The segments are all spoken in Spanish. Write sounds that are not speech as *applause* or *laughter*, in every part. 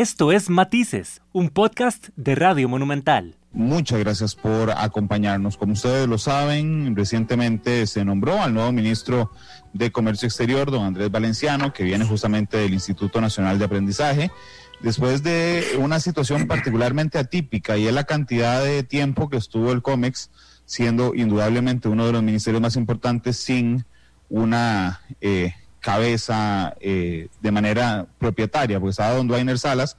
Esto es Matices, un podcast de Radio Monumental. Muchas gracias por acompañarnos. Como ustedes lo saben, recientemente se nombró al nuevo ministro de Comercio Exterior, don Andrés Valenciano, que viene justamente del Instituto Nacional de Aprendizaje, después de una situación particularmente atípica y es la cantidad de tiempo que estuvo el COMEX siendo indudablemente uno de los ministerios más importantes sin una eh, cabeza eh, de manera propietaria, porque estaba don Dwayner Salas,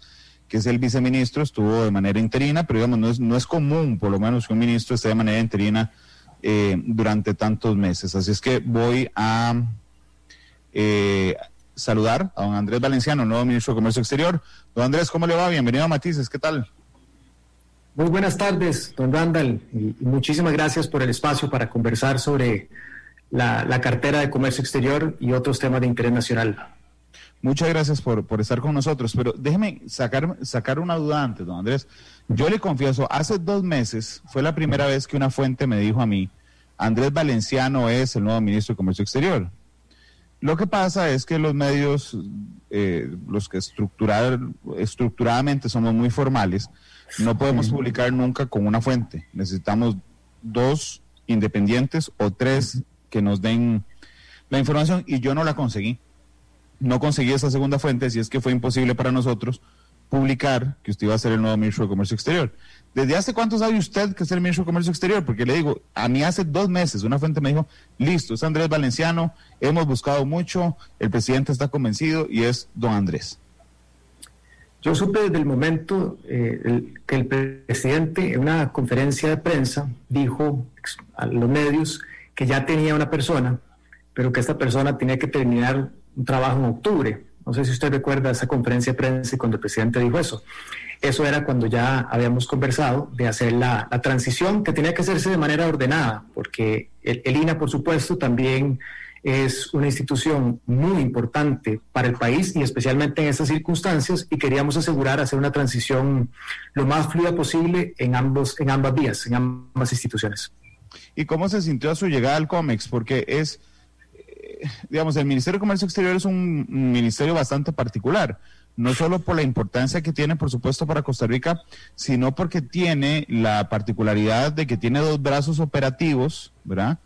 que es el viceministro, estuvo de manera interina, pero digamos, no es, no es común, por lo menos, que un ministro esté de manera interina eh, durante tantos meses. Así es que voy a eh, saludar a don Andrés Valenciano, nuevo ministro de Comercio Exterior. Don Andrés, ¿cómo le va? Bienvenido a Matices, ¿qué tal? Muy buenas tardes, don Randall, y muchísimas gracias por el espacio para conversar sobre la, cartera de comercio exterior y otros temas de interés nacional. Muchas gracias por, por, estar con nosotros, pero déjeme sacar, sacar una duda antes, don Andrés. Yo le confieso, hace dos meses fue la primera vez que una fuente me dijo a mí, Andrés Valenciano es el nuevo ministro de Comercio Exterior. Lo que pasa es que los medios, eh, los que estructurar, estructuradamente somos muy formales, no podemos publicar nunca con una fuente. Necesitamos dos independientes o tres que nos den la información y yo no la conseguí. No conseguí esa segunda fuente, si es que fue imposible para nosotros publicar que usted iba a ser el nuevo ministro de Comercio Exterior. ¿Desde hace cuánto sabe usted que es el ministro de Comercio Exterior? Porque le digo, a mí hace dos meses una fuente me dijo, listo, es Andrés Valenciano, hemos buscado mucho, el presidente está convencido y es don Andrés. Yo supe desde el momento eh, que el presidente en una conferencia de prensa dijo a los medios que ya tenía una persona, pero que esta persona tenía que terminar un trabajo en octubre. No sé si usted recuerda esa conferencia de prensa cuando el presidente dijo eso. Eso era cuando ya habíamos conversado de hacer la, transición que tenía que hacerse de manera ordenada, porque el, el, INA, por supuesto, también es una institución muy importante para el país y especialmente en estas circunstancias y queríamos asegurar hacer una transición lo más fluida posible en, ambos, en ambas vías, en ambas instituciones y cómo se sintió a su llegada al COMEX, porque es, eh, digamos, el Ministerio de Comercio Exterior es un ministerio bastante particular, no solo por la importancia que tiene, por supuesto, para Costa Rica, sino porque tiene la particularidad de que tiene dos brazos operativos, ¿verdad?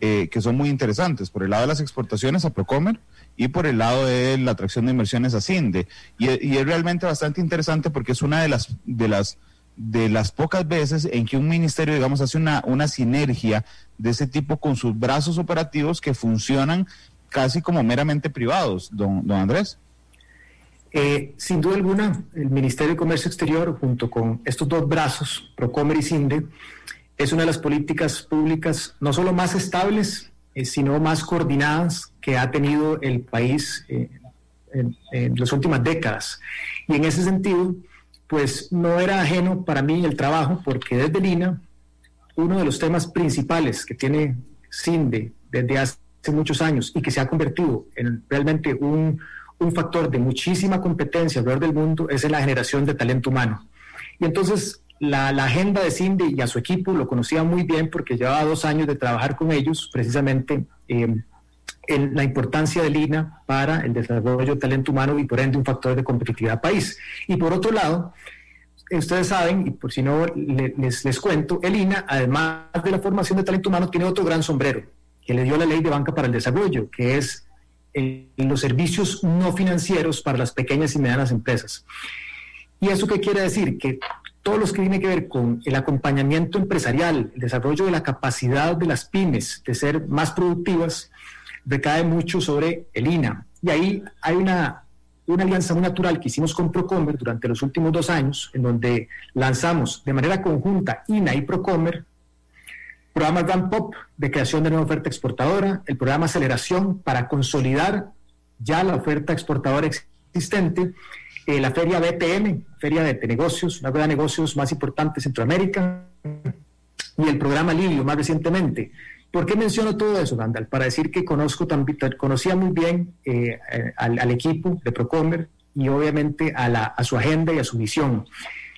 Eh, que son muy interesantes, por el lado de las exportaciones a Procomer y por el lado de la atracción de inversiones a CINDE. Y, y es realmente bastante interesante porque es una de las, de las de las pocas veces en que un ministerio, digamos, hace una, una sinergia de ese tipo con sus brazos operativos que funcionan casi como meramente privados, don, don Andrés. Eh, sin duda alguna, el Ministerio de Comercio Exterior, junto con estos dos brazos, Procomer y CINDE, es una de las políticas públicas no solo más estables, eh, sino más coordinadas que ha tenido el país eh, en, en, las últimas décadas. Y en ese sentido, pues no era ajeno para mí el trabajo, porque desde Lina, uno de los temas principales que tiene CINDE desde hace muchos años y que se ha convertido en realmente un, factor de muchísima competencia alrededor del mundo es en la generación de talento humano. Y entonces la, agenda de CINDE y a su equipo lo conocía muy bien porque llevaba dos años de trabajar con ellos precisamente eh, en la importancia del INA para el desarrollo de talento humano y por ende un factor de competitividad país. Y por otro lado, ustedes saben, y por si no les, les cuento, el INA, además de la formación de talento humano, tiene otro gran sombrero que le dio la ley de banca para el desarrollo, que es los servicios no financieros para las pequeñas y medianas empresas. ¿Y eso qué quiere decir? Que todos los que tienen que ver con el acompañamiento empresarial, el desarrollo de la capacidad de las pymes de ser más productivas, recae mucho sobre el INA. Y ahí hay una, alianza muy natural que hicimos con Procomer durante los últimos dos años, en donde lanzamos de manera conjunta INA y Procomer programa Ramp Up de creación de nueva oferta exportadora, el programa Aceleración para consolidar ya la oferta exportadora existente, eh, la feria BTM, Feria de Negocios, una de negocios más importante de Centroamérica, y el programa Livio más recientemente, ¿Por qué menciono todo eso, Randall? Para decir que conozco también, conocía muy bien eh, eh, al, equipo de Procomer y obviamente a, la, a, su agenda y a su visión.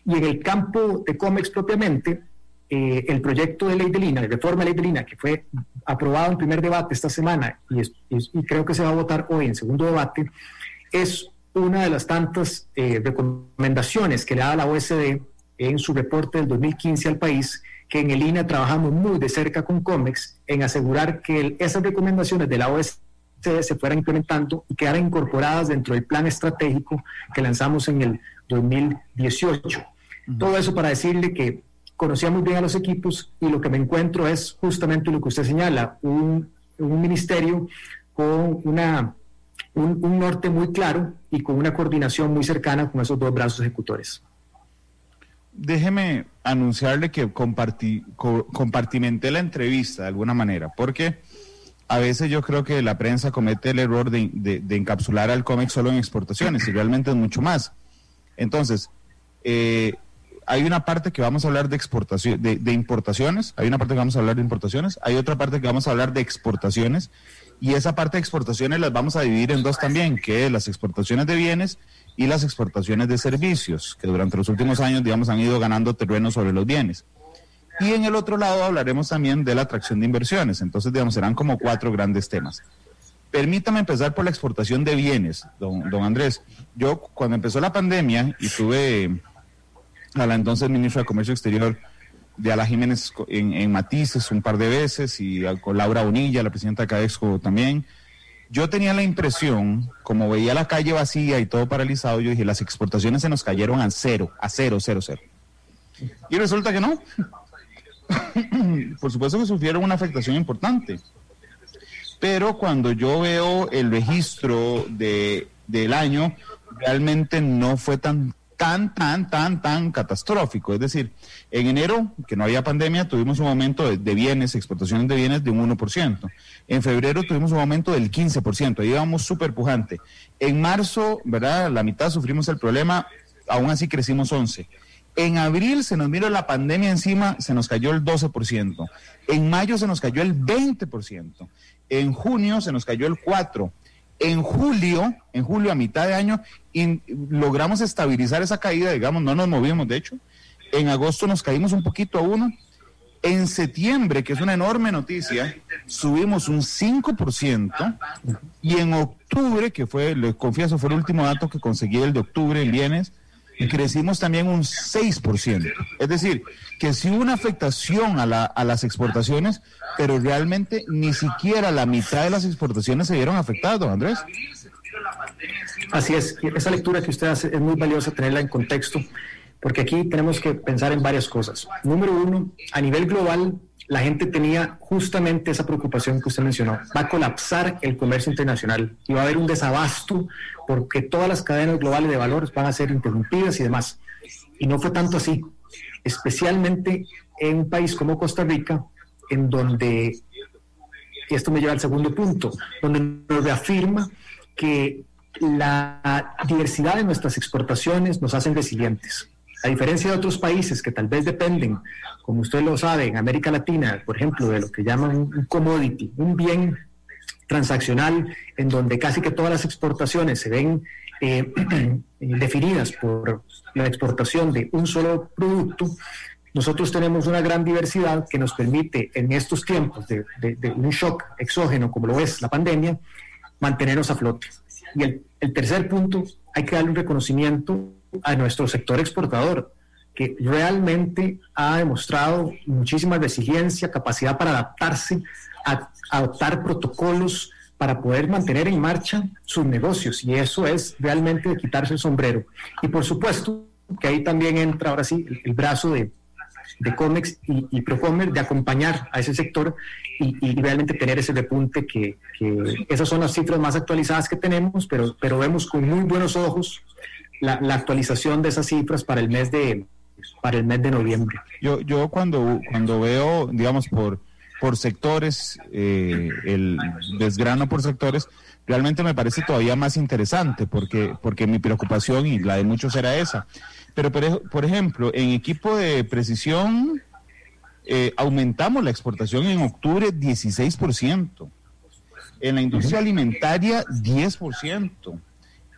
Y en el campo de COMEX propiamente, eh, el proyecto de ley de Lina, de reforma de ley de Lina, que fue aprobado en primer debate esta semana y, y creo que se va a votar hoy en segundo debate, es una de las tantas eh, recomendaciones que le da la OSD en su reporte del 2015 al país, que en el INA trabajamos muy de cerca con COMEX en asegurar que esas recomendaciones de la OSD se fueran implementando y quedaran incorporadas dentro del plan estratégico que lanzamos en el 2018. Todo eso para decirle que conocía muy bien a los equipos y lo que me encuentro es justamente lo que usted señala, un, ministerio con una, un, norte muy claro y con una coordinación muy cercana con esos dos brazos ejecutores. Déjeme anunciarle que compartí, compartimenté la entrevista de alguna manera, porque a veces yo creo que la prensa comete el error de, de encapsular al cómic solo en exportaciones y realmente es mucho más. Entonces, eh, hay una parte que vamos a hablar de exportación, de, importaciones, hay una parte que vamos a hablar de importaciones, hay otra parte que vamos a hablar de exportaciones, y esa parte de exportaciones las vamos a dividir en dos también, que es las exportaciones de bienes y las exportaciones de servicios, que durante los últimos años, digamos, han ido ganando terreno sobre los bienes. Y en el otro lado hablaremos también de la atracción de inversiones. Entonces, digamos, serán como cuatro grandes temas. Permítame empezar por la exportación de bienes, don, don Andrés. Yo, cuando empezó la pandemia y tuve a la entonces ministra de Comercio Exterior, de Ala Jiménez en, Matices un par de veces y con Laura Bonilla, la presidenta de Cadexco también. Yo tenía la impresión, como veía la calle vacía y todo paralizado, yo dije, las exportaciones se nos cayeron a cero, a cero, cero, cero. Y resulta que no. *coughs* Por supuesto que sufrieron una afectación importante. Pero cuando yo veo el registro de, del año, realmente no fue tan tan, tan, tan, tan catastrófico. Es decir, en enero, que no había pandemia, tuvimos un aumento de, bienes, exportaciones de bienes de un 1%. En febrero tuvimos un aumento del 15%, ahí íbamos súper pujante. En marzo, ¿verdad? La mitad sufrimos el problema, aún así crecimos 11%. En abril se nos vino la pandemia encima, se nos cayó el 12%. En mayo se nos cayó el 20%. En junio se nos cayó el 4%. En julio, en julio a mitad de año, logramos estabilizar esa caída, digamos, no nos movimos, de hecho. En agosto nos caímos un poquito a uno. En septiembre, que es una enorme noticia, subimos un 5%. Y en octubre, que fue, les confieso, fue el último dato que conseguí el de octubre en bienes, crecimos también un 6%. Es decir, que sí hubo una afectación a, la, a las exportaciones, pero realmente ni siquiera la mitad de las exportaciones se vieron afectadas, Andrés. Así es, esa lectura que usted hace es muy valiosa tenerla en contexto, porque aquí tenemos que pensar en varias cosas. Número uno, a nivel global, la gente tenía justamente esa preocupación que usted mencionó. Va a colapsar el comercio internacional y va a haber un desabasto porque todas las cadenas globales de valores van a ser interrumpidas y demás. Y no fue tanto así, especialmente en un país como Costa Rica, en donde, y esto me lleva al segundo punto, donde nos reafirma que la diversidad de nuestras exportaciones nos hacen resilientes. A diferencia de otros países que tal vez dependen, como usted lo sabe, en América Latina, por ejemplo, de lo que llaman un commodity, un bien transaccional en donde casi que todas las exportaciones se ven eh, *clears throat* definidas por la exportación de un solo producto, nosotros tenemos una gran diversidad que nos permite en estos tiempos de, un shock exógeno como lo es la pandemia, mantenernos a flote. Y el, el tercer punto, hay que darle un reconocimiento a nuestro sector exportador, que realmente ha demostrado muchísima resiliencia, capacidad para adaptarse, a, adoptar protocolos para poder mantener en marcha sus negocios. Y eso es realmente de quitarse el sombrero. Y por supuesto que ahí también entra ahora sí el, brazo de, de Comex y, y, Procomer de acompañar a ese sector y, realmente tener ese repunte que, que, esas son las cifras más actualizadas que tenemos, pero, pero vemos con muy buenos ojos la, actualización de esas cifras para el mes de para el mes de noviembre. Yo, yo cuando, cuando veo, digamos, por, por sectores, eh, el desgrano por sectores, realmente me parece todavía más interesante, porque, porque mi preocupación y la de muchos era esa. Pero, por, por ejemplo, en equipo de precisión, eh, aumentamos la exportación en octubre 16%, en la industria alimentaria 10%,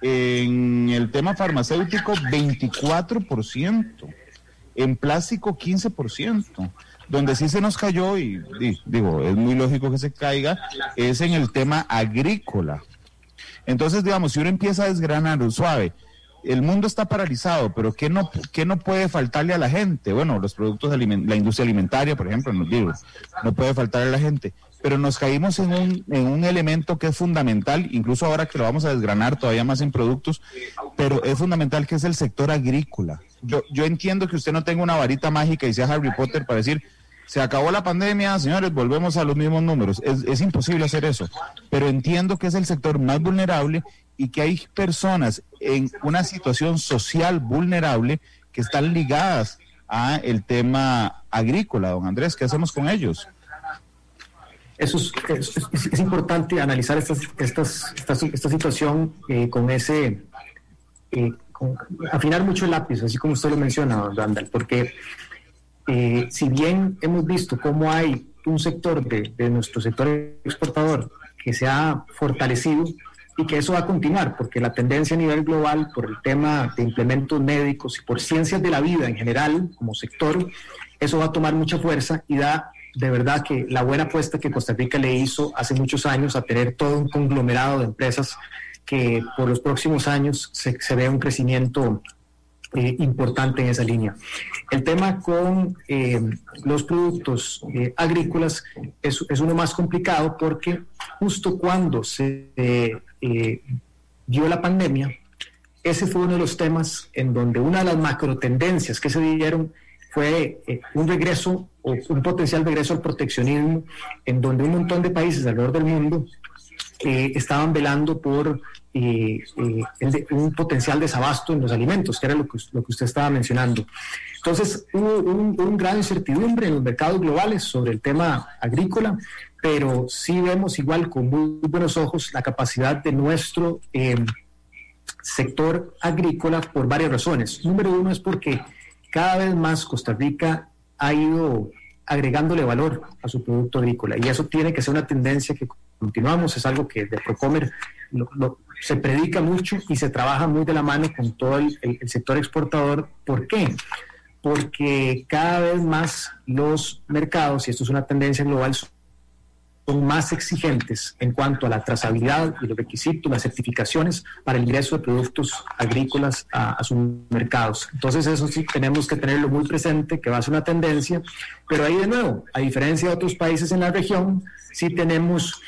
en el tema farmacéutico 24%, en plástico 15%. Donde sí se nos cayó, y, digo, es muy lógico que se caiga, es en el tema agrícola. Entonces, digamos, si uno empieza a desgranar suave, el mundo está paralizado, pero ¿qué no, qué no puede faltarle a la gente? Bueno, los productos la industria alimentaria, por ejemplo, nos digo, no puede faltarle a la gente. Pero nos caímos en un, en un elemento que es fundamental, incluso ahora que lo vamos a desgranar todavía más en productos, pero es fundamental que es el sector agrícola. Yo, yo entiendo que usted no tenga una varita mágica y sea Harry Potter para decir, se acabó la pandemia, señores, volvemos a los mismos números. Es, es, imposible hacer eso, pero entiendo que es el sector más vulnerable y que hay personas en una situación social vulnerable que están ligadas a el tema agrícola, don Andrés. ¿Qué hacemos con ellos? Eso es, es, importante analizar esta, esta, situación eh, con ese, eh, afinar mucho el lápiz, así como usted lo menciona, Randall, porque eh, si bien hemos visto cómo hay un sector de, de nuestro sector exportador que se ha fortalecido, y que eso va a continuar, porque la tendencia a nivel global por el tema de implementos médicos y por ciencias de la vida en general como sector, eso va a tomar mucha fuerza y da de verdad que la buena apuesta que Costa Rica le hizo hace muchos años a tener todo un conglomerado de empresas que por los próximos años se, se ve un crecimiento eh, importante en esa línea. El tema con eh, los productos eh, agrícolas es, es, uno más complicado porque justo cuando se dio la pandemia, ese fue uno de los temas en donde una de las macro tendencias que se dieron fue eh, un regreso o un potencial regreso al proteccionismo, en donde un montón de países alrededor del mundo eh, estaban velando por un potencial desabasto en los alimentos, que era lo que, lo que usted estaba mencionando. Entonces, hubo un, un gran incertidumbre en los mercados globales sobre el tema agrícola, pero sí vemos igual con muy buenos ojos la capacidad de nuestro em, sector agrícola por varias razones. Número uno es porque cada vez más Costa Rica ha ido agregándole valor a su producto agrícola y eso tiene que ser una tendencia que continuamos, es algo que de Procomer se predica mucho y se trabaja muy de la mano con todo el, el sector exportador. ¿Por qué? Porque cada vez más los mercados, y esto es una tendencia global, son más exigentes en cuanto a la trazabilidad y los requisitos, las certificaciones para el ingreso de productos agrícolas a, sus mercados. Entonces eso sí tenemos que tenerlo muy presente, que va a ser una tendencia, pero ahí de nuevo, a diferencia de otros países en la región, sí tenemos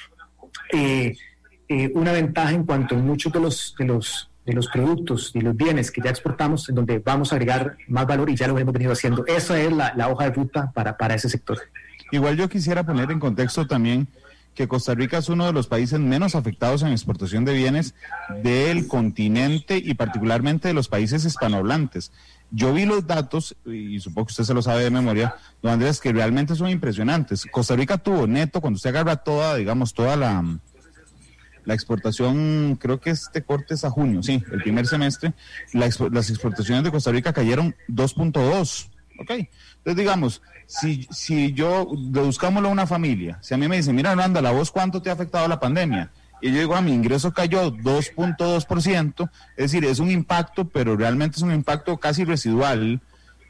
eh, eh, una ventaja en cuanto a muchos de los, de los de los productos y los bienes que ya exportamos, en donde vamos a agregar más valor y ya lo hemos venido haciendo. Esa es la, la hoja de ruta para, para ese sector. Igual yo quisiera poner en contexto también que Costa Rica es uno de los países menos afectados en exportación de bienes del continente y particularmente de los países hispanohablantes. Yo vi los datos, y supongo que usted se lo sabe de memoria, don Andrés, que realmente son impresionantes. Costa Rica tuvo neto, cuando usted agarra toda, digamos, toda la, la exportación, creo que este corte es a junio, sí, el primer semestre, las exportaciones de Costa Rica cayeron 2.2. Ok, entonces digamos, si, si yo deduzcámoslo a una familia, si a mí me dicen, mira, anda, ¿la voz cuánto te ha afectado la pandemia? Y yo digo, a ah, mi ingreso cayó 2.2%, es decir, es un impacto, pero realmente es un impacto casi residual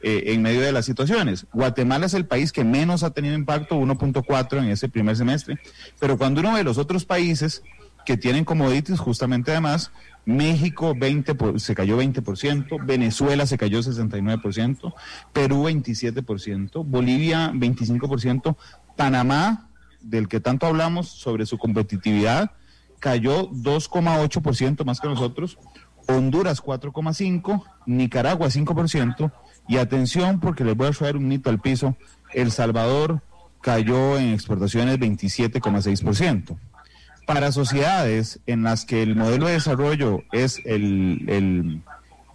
eh, en medio de las situaciones. Guatemala es el país que menos ha tenido impacto, 1.4 en ese primer semestre, pero cuando uno ve los otros países que tienen commodities, justamente además, México 20 se cayó 20%, Venezuela se cayó 69%, Perú 27%, Bolivia 25%, Panamá, del que tanto hablamos sobre su competitividad, cayó 2,8% más que nosotros, Honduras 4,5%, Nicaragua 5%, y atención porque les voy a traer un mito al piso, El Salvador cayó en exportaciones 27,6% para sociedades en las que el modelo de desarrollo es el,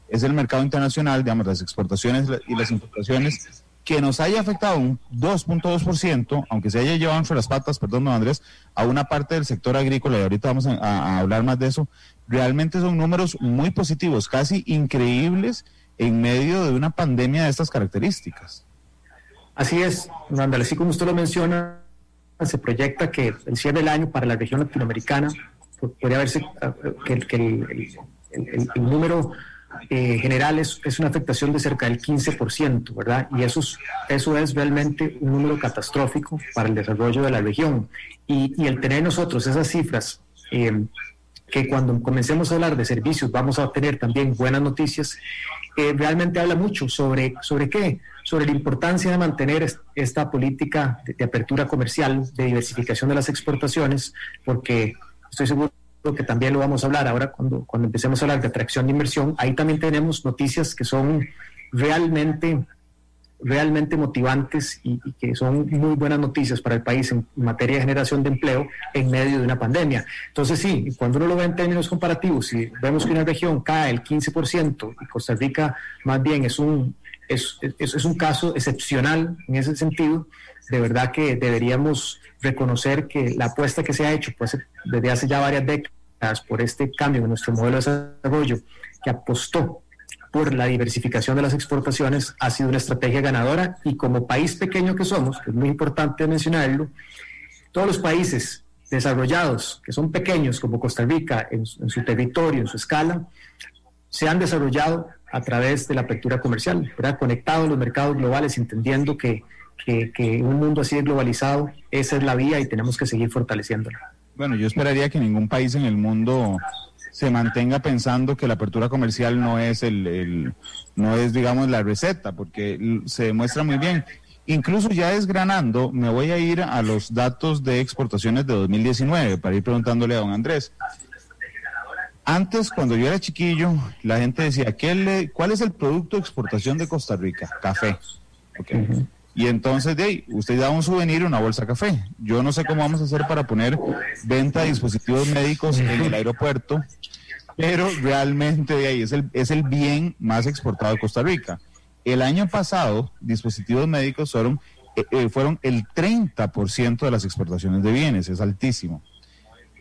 es el mercado internacional, digamos, las exportaciones y las importaciones, que nos haya afectado un 2.2%, aunque se haya llevado entre las patas, perdón, don Andrés, a una parte del sector agrícola, y ahorita vamos a, hablar más de eso, realmente son números muy positivos, casi increíbles en medio de una pandemia de estas características. Así es, Andrés, así como usted lo menciona, se proyecta que el cierre del año para la región latinoamericana podría verse ah, que, el, número eh, general es, una afectación de cerca del 15%, ¿verdad? Y eso es, eso es realmente un número catastrófico para el desarrollo de la región. Y, el tener nosotros esas cifras eh, que cuando comencemos a hablar de servicios vamos a obtener también buenas noticias, eh, realmente habla mucho sobre, sobre qué, sobre la importancia de mantener esta política de, apertura comercial, de diversificación de las exportaciones, porque estoy seguro que también lo vamos a hablar ahora cuando, cuando empecemos a hablar de atracción de inversión, ahí también tenemos noticias que son realmente realmente motivantes y, que son muy buenas noticias para el país en materia de generación de empleo en medio de una pandemia. Entonces sí, cuando uno lo ve en términos comparativos, si vemos que una región cae el 15% y Costa Rica más bien es un, es, es, un caso excepcional en ese sentido, de verdad que deberíamos reconocer que la apuesta que se ha hecho pues, desde hace ya varias décadas por este cambio en nuestro modelo de desarrollo, que apostó por la diversificación de las exportaciones ha sido una estrategia ganadora. Y como país pequeño que somos, es muy importante mencionarlo, todos los países desarrollados, que son pequeños como Costa Rica en, su territorio, en su escala, se han desarrollado a través de la apertura comercial, ¿verdad? conectado los mercados globales, entendiendo que, que, un mundo así de globalizado, esa es la vía y tenemos que seguir fortaleciéndola. Bueno, yo esperaría que ningún país en el mundo se mantenga pensando que la apertura comercial no es el, no es digamos la receta porque se demuestra muy bien incluso ya desgranando me voy a ir a los datos de exportaciones de 2019 para ir preguntándole a don Andrés antes cuando yo era chiquillo la gente decía ¿qué cuál es el producto de exportación de Costa Rica café Y entonces, de ahí, usted da un souvenir, una bolsa de café. Yo no sé cómo vamos a hacer para poner venta de dispositivos médicos en el aeropuerto pero realmente de ahí es el, es el bien más exportado de Costa Rica. El año pasado, dispositivos médicos fueron, eh, eh, fueron el 30% de las exportaciones de bienes, es altísimo.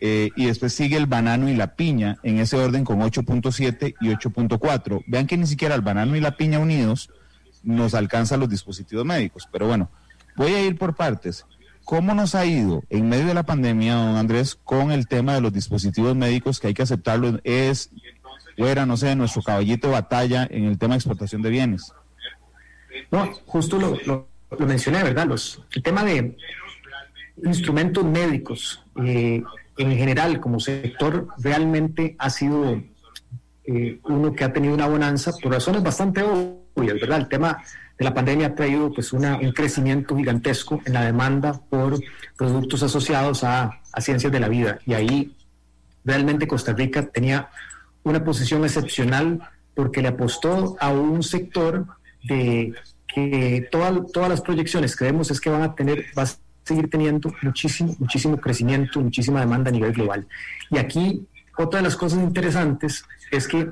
Eh, y después sigue el banano y la piña en ese orden con 8.7 y 8.4. Vean que ni siquiera el banano y la piña unidos nos alcanzan los dispositivos médicos. Pero bueno, voy a ir por partes. ¿Cómo nos ha ido en medio de la pandemia, don Andrés, con el tema de los dispositivos médicos que hay que aceptarlo? Es, fuera, no sé, nuestro caballito de batalla en el tema de exportación de bienes. No, justo lo, lo, mencioné, ¿verdad? Los, el tema de instrumentos médicos eh, en general como sector realmente ha sido eh, uno que ha tenido una bonanza por razones bastante obvias, ¿verdad? El tema la pandemia ha traído pues una, un crecimiento gigantesco en la demanda por productos asociados a, ciencias de la vida. Y ahí realmente Costa Rica tenía una posición excepcional porque le apostó a un sector de que todas las proyecciones que vemos es que van a tener, va seguir teniendo muchísimo, muchísimo crecimiento, muchísima demanda a nivel global. Y aquí otra de las cosas interesantes es que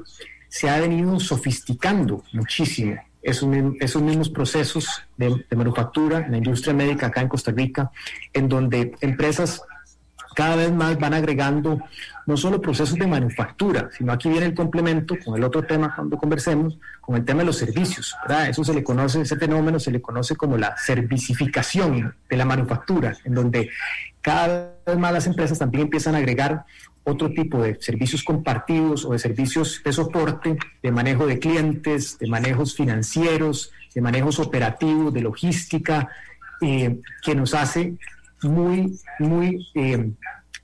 se ha venido sofisticando muchísimo esos, esos mismos procesos de, manufactura en la industria médica acá en Costa Rica, en donde empresas cada vez más van agregando no solo procesos de manufactura, sino aquí viene el complemento con el otro tema cuando conversemos, con el tema de los servicios. Eso se le conoce, ese fenómeno se le conoce como la servicificación de la manufactura, en donde cada vez más las empresas también empiezan a agregar otro tipo de servicios compartidos o de servicios de soporte, de manejo de clientes, de manejos financieros, de manejos operativos, de logística, eh, que nos hace muy, muy eh,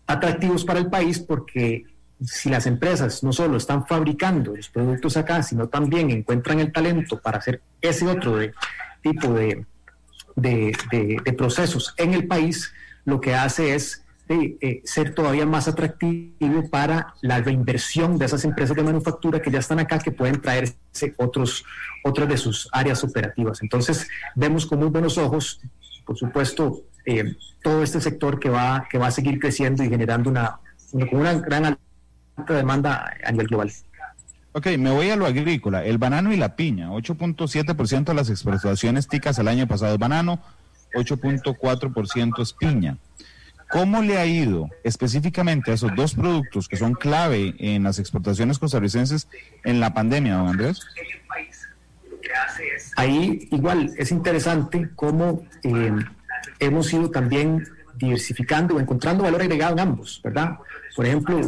atractivos para el país porque si las empresas no solo están fabricando los productos acá, sino también encuentran el talento para hacer ese otro tipo de, de procesos en el país, lo que hace es de eh, ser todavía más atractivo para la reinversión de esas empresas de manufactura que ya están acá, que pueden traerse otros, otras de sus áreas operativas. Entonces, vemos con muy buenos ojos, por supuesto, eh, todo este sector que va, que va a seguir creciendo y generando una, una, gran alta demanda a nivel global. Ok, me voy a lo agrícola. El banano y la piña, 8.7% de las exportaciones ticas el año pasado es banano, 8.4% es piña. ¿Cómo le ha ido específicamente a esos dos productos que son clave en las exportaciones costarricenses en la pandemia, don Andrés? Ahí igual es interesante cómo eh, hemos ido también diversificando o encontrando valor agregado en ambos, ¿verdad? Por ejemplo,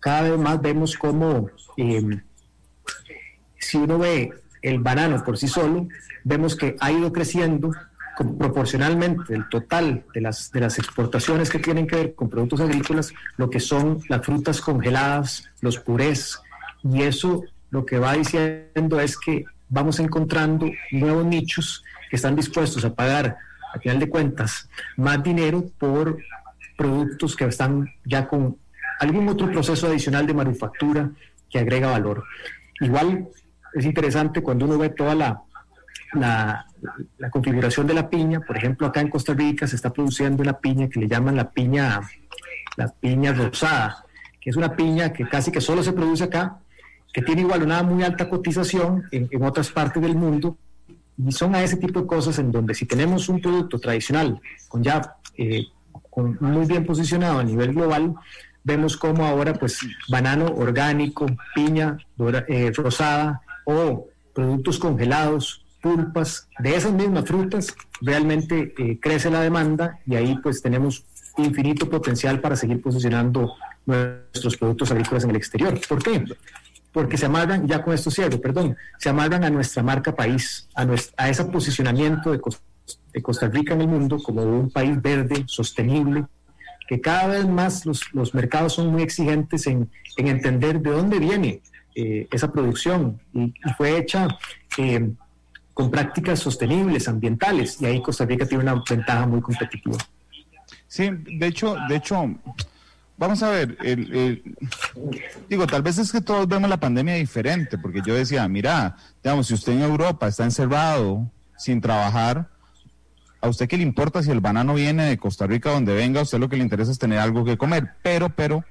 cada vez más vemos cómo eh, si uno ve el banano por sí solo, vemos que ha ido creciendo proporcionalmente del total de las, de las exportaciones que tienen que ver con productos agrícolas, lo que son las frutas congeladas, los purés, y eso lo que va diciendo es que vamos encontrando nuevos nichos que están dispuestos a pagar, a final de cuentas, más dinero por productos que están ya con algún otro proceso adicional de manufactura que agrega valor. Igual es interesante cuando uno ve toda la, la, configuración de la piña, por ejemplo, acá en Costa Rica se está produciendo una piña que le llaman la piña, la piña rosada, que es una piña que casi que solo se produce acá, que tiene igual una muy alta cotización en, otras partes del mundo, y son a ese tipo de cosas en donde si tenemos un producto tradicional con ya eh, con muy bien posicionado a nivel global, vemos como ahora pues banano orgánico, piña eh, rosada o productos congelados, pulpas, de esas mismas frutas, realmente eh, crece la demanda y ahí pues tenemos infinito potencial para seguir posicionando nuestros productos agrícolas en el exterior. ¿Por qué? Porque se amarran, ya con esto cierro, perdón, se amarran a nuestra marca país, a, nuestra, a ese posicionamiento de, Costa Rica en el mundo como un país verde, sostenible, que cada vez más los, mercados son muy exigentes en, en, entender de dónde viene eh, esa producción y, fue hecha eh, con prácticas sostenibles, ambientales, y ahí Costa Rica tiene una ventaja muy competitiva. Sí, de hecho, de hecho, vamos a ver, digo, tal vez es que todos vemos la pandemia diferente, porque yo decía, mira, digamos, si usted en Europa está encerrado sin trabajar, a usted qué le importa si el banano viene de Costa Rica donde venga, a usted lo que le interesa es tener algo que comer, pero, pero,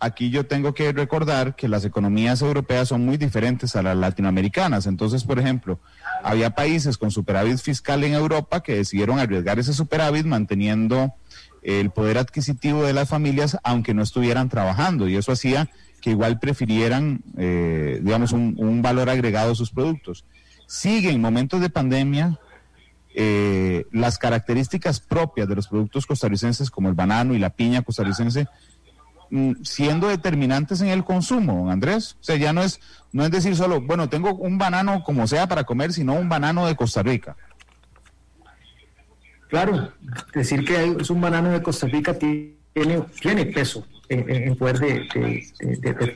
aquí yo tengo que recordar que las economías europeas son muy diferentes a las latinoamericanas. Entonces, por ejemplo, había países con superávit fiscal en Europa que decidieron arriesgar ese superávit manteniendo el poder adquisitivo de las familias aunque no estuvieran trabajando y eso hacía que igual prefirieran, eh, digamos, un, valor agregado a sus productos. Sigue en momentos de pandemia eh, las características propias de los productos costarricenses como el banano y la piña costarricense Mm, siendo determinantes en el consumo, Andrés. O sea, ya no es, no es decir solo, bueno, tengo un banano como sea para comer, sino un banano de Costa Rica. Claro, decir que es un banano de Costa Rica tiene, tiene peso en, poder de,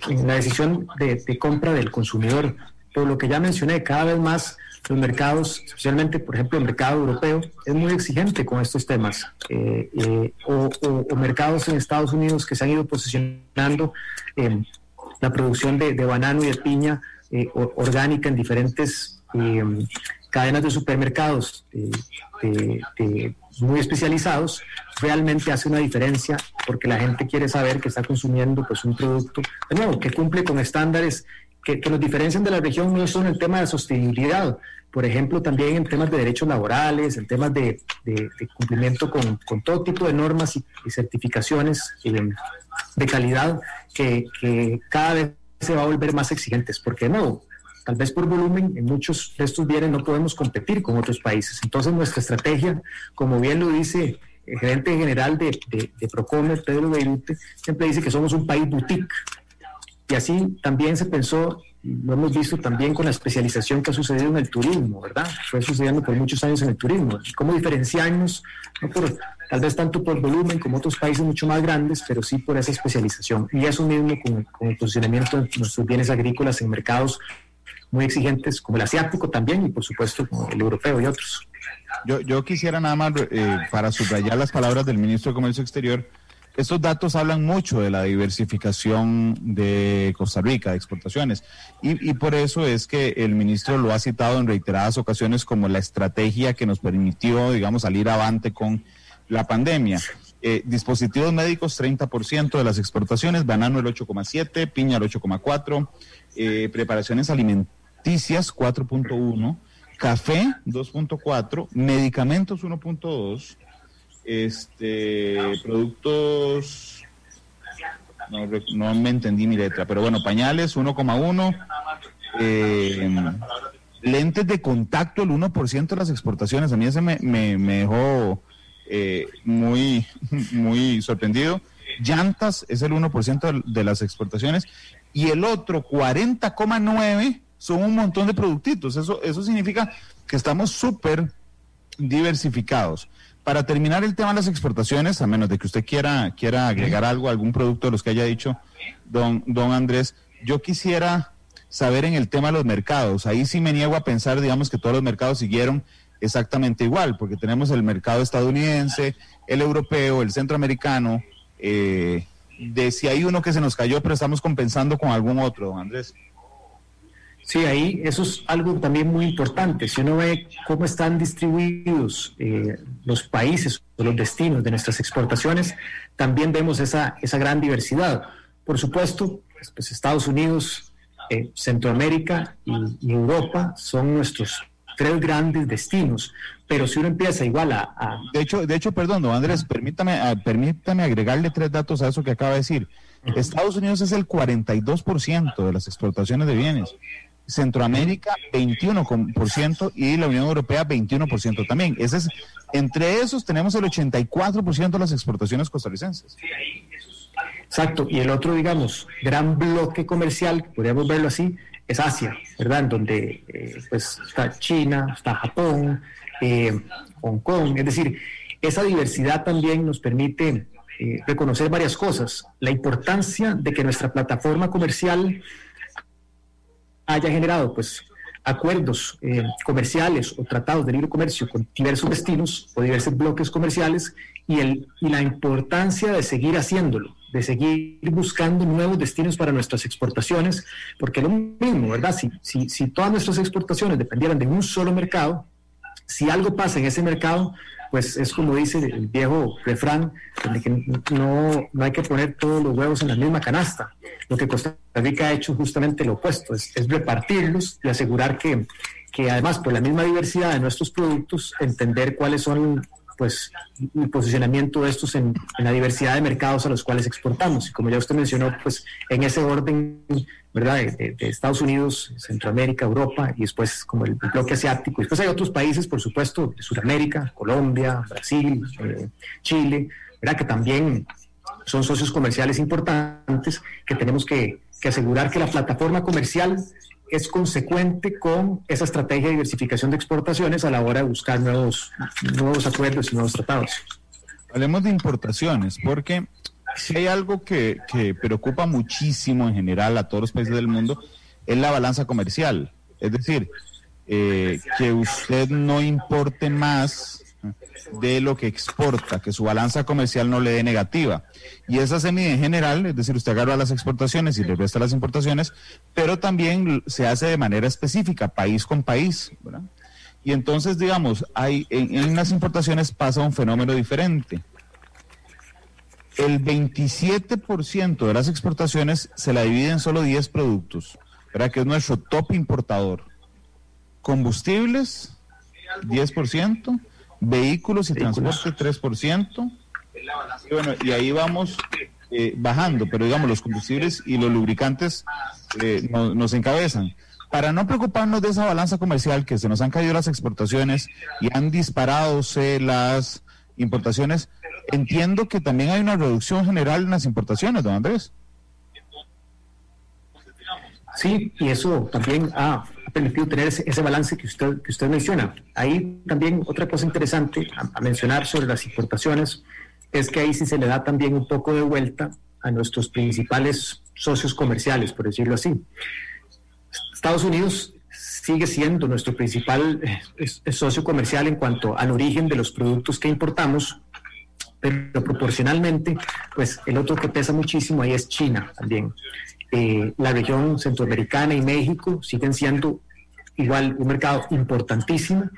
en la decisión de compra del consumidor. Por lo que ya mencioné, cada vez más los mercados, especialmente, por ejemplo, el mercado europeo, es muy exigente con estos temas. Eh, eh, o, mercados en Estados Unidos que se han ido posicionando en la producción de, banano y de piña eh, orgánica en diferentes cadenas de supermercados muy especializados, realmente hace una diferencia porque la gente quiere saber que está consumiendo pues, un producto, de nuevo, que cumple con estándares que, nos diferencian de la región no solo en el tema de sostenibilidad, por ejemplo, también en temas de derechos laborales, en temas de, cumplimiento con, todo tipo de normas y, certificaciones eh, de calidad que, cada vez se va a volver más exigentes, porque no, tal vez por volumen, en muchos de estos bienes no podemos competir con otros países. Entonces nuestra estrategia, como bien lo dice el gerente general de, de, Procomer, Pedro Beirute, siempre dice que somos un país boutique, y así también se pensó, lo hemos visto también con la especialización que ha sucedido en el turismo, ¿verdad? Fue sucediendo por muchos años en el turismo. ¿Cómo diferenciarnos? No por, tal vez tanto por volumen como otros países mucho más grandes, pero sí por esa especialización. Y eso mismo con, con el posicionamiento de nuestros bienes agrícolas en mercados muy exigentes, como el asiático también, y por supuesto el europeo y otros. Yo, yo quisiera nada más, eh, para subrayar las palabras del ministro de Comercio Exterior, estos datos hablan mucho de la diversificación de Costa Rica, de exportaciones, y, por eso es que el ministro lo ha citado en reiteradas ocasiones como la estrategia que nos permitió, digamos, salir avante con la pandemia. Eh, dispositivos médicos, 30% de las exportaciones, banano el 8,7%, piña el 8,4%, eh, preparaciones alimenticias 4,1%, café 2,4%, medicamentos 1,2%, este, productos, no, me entendí mi letra, pero bueno, pañales 1,1, eh, lentes de contacto el 1% de las exportaciones, a mí ese me, me, dejó eh, muy, *laughs* muy sorprendido. Llantas es el 1% de las exportaciones y el otro 40,9 son un montón de productitos. Eso, eso significa que estamos súper diversificados. Para terminar el tema de las exportaciones, a menos de que usted quiera, quiera agregar algo, algún producto de los que haya dicho don, don Andrés, yo quisiera saber en el tema de los mercados. Ahí sí me niego a pensar, digamos, que todos los mercados siguieron exactamente igual, porque tenemos el mercado estadounidense, el europeo, el centroamericano, eh, de si hay uno que se nos cayó, pero estamos compensando con algún otro, don Andrés. Sí, ahí eso es algo también muy importante. Si uno ve cómo están distribuidos eh, los países o los destinos de nuestras exportaciones, también vemos esa, esa gran diversidad. Por supuesto, pues, pues Estados Unidos, eh, Centroamérica y, Europa son nuestros tres grandes destinos. Pero si uno empieza igual a... De hecho, de hecho, perdón, don Andrés, permítame, ah, permítame agregarle tres datos a eso que acaba de decir. Estados Unidos es el 42% de las exportaciones de bienes. Centroamérica 21% y la Unión Europea 21% también. Ese es, entre esos tenemos el 84% de las exportaciones costarricenses. Exacto, y el otro, digamos, gran bloque comercial, podríamos verlo así, es Asia, ¿verdad? En donde eh, pues, está China, está Japón, eh, Hong Kong, es decir, esa diversidad también nos permite eh, reconocer varias cosas. La importancia de que nuestra plataforma comercial haya generado pues acuerdos eh, comerciales o tratados de libre comercio con diversos destinos o diversos bloques comerciales y, el, y la importancia de seguir haciéndolo, de seguir buscando nuevos destinos para nuestras exportaciones, porque lo mismo, ¿verdad? Si, si, si todas nuestras exportaciones dependieran de un solo mercado, si algo pasa en ese mercado, pues es como dice el viejo refrán, de que no, no, hay que poner todos los huevos en la misma canasta. Lo que Costa Rica ha hecho justamente lo opuesto, es, repartirlos y asegurar que, que además por la misma diversidad de nuestros productos, entender cuáles son pues el posicionamiento de estos en, la diversidad de mercados a los cuales exportamos. Y como ya usted mencionó, pues en ese orden ¿verdad? De, Estados Unidos, Centroamérica, Europa y después como el, bloque asiático. Después hay otros países, por supuesto, de Sudamérica, Colombia, Brasil, eh, Chile, ¿verdad? Que también son socios comerciales importantes que tenemos que, asegurar que la plataforma comercial es consecuente con esa estrategia de diversificación de exportaciones a la hora de buscar nuevos, nuevos acuerdos y nuevos tratados. Hablemos de importaciones, porque si hay algo que, preocupa muchísimo en general a todos los países del mundo, es la balanza comercial. Es decir, eh, que usted no importe más de lo que exporta, que su balanza comercial no le dé negativa. Y esa se mide en general, es decir, usted agarra las exportaciones y le resta las importaciones, pero también se hace de manera específica, país con país. Y entonces, digamos, hay, en, las importaciones pasa un fenómeno diferente el 27% de las exportaciones se la divide en solo 10 productos, ¿verdad? que es nuestro top importador. Combustibles, 10%, vehículos y transporte, 3%. Y, bueno, y ahí vamos eh, bajando, pero digamos, los combustibles y los lubricantes eh, nos encabezan. Para no preocuparnos de esa balanza comercial que se nos han caído las exportaciones y han disparado las importaciones, entiendo que también hay una reducción general en las importaciones, don Andrés. Sí, y eso también ha, permitido tener ese, balance que usted, que usted menciona. Ahí también otra cosa interesante a, mencionar sobre las importaciones es que ahí sí se le da también un poco de vuelta a nuestros principales socios comerciales, por decirlo así. Estados Unidos sigue siendo nuestro principal eh, socio comercial en cuanto al origen de los productos que importamos, pero proporcionalmente, pues el otro que pesa muchísimo ahí es China también. Eh, la región centroamericana y México siguen siendo igual un mercado importantísimo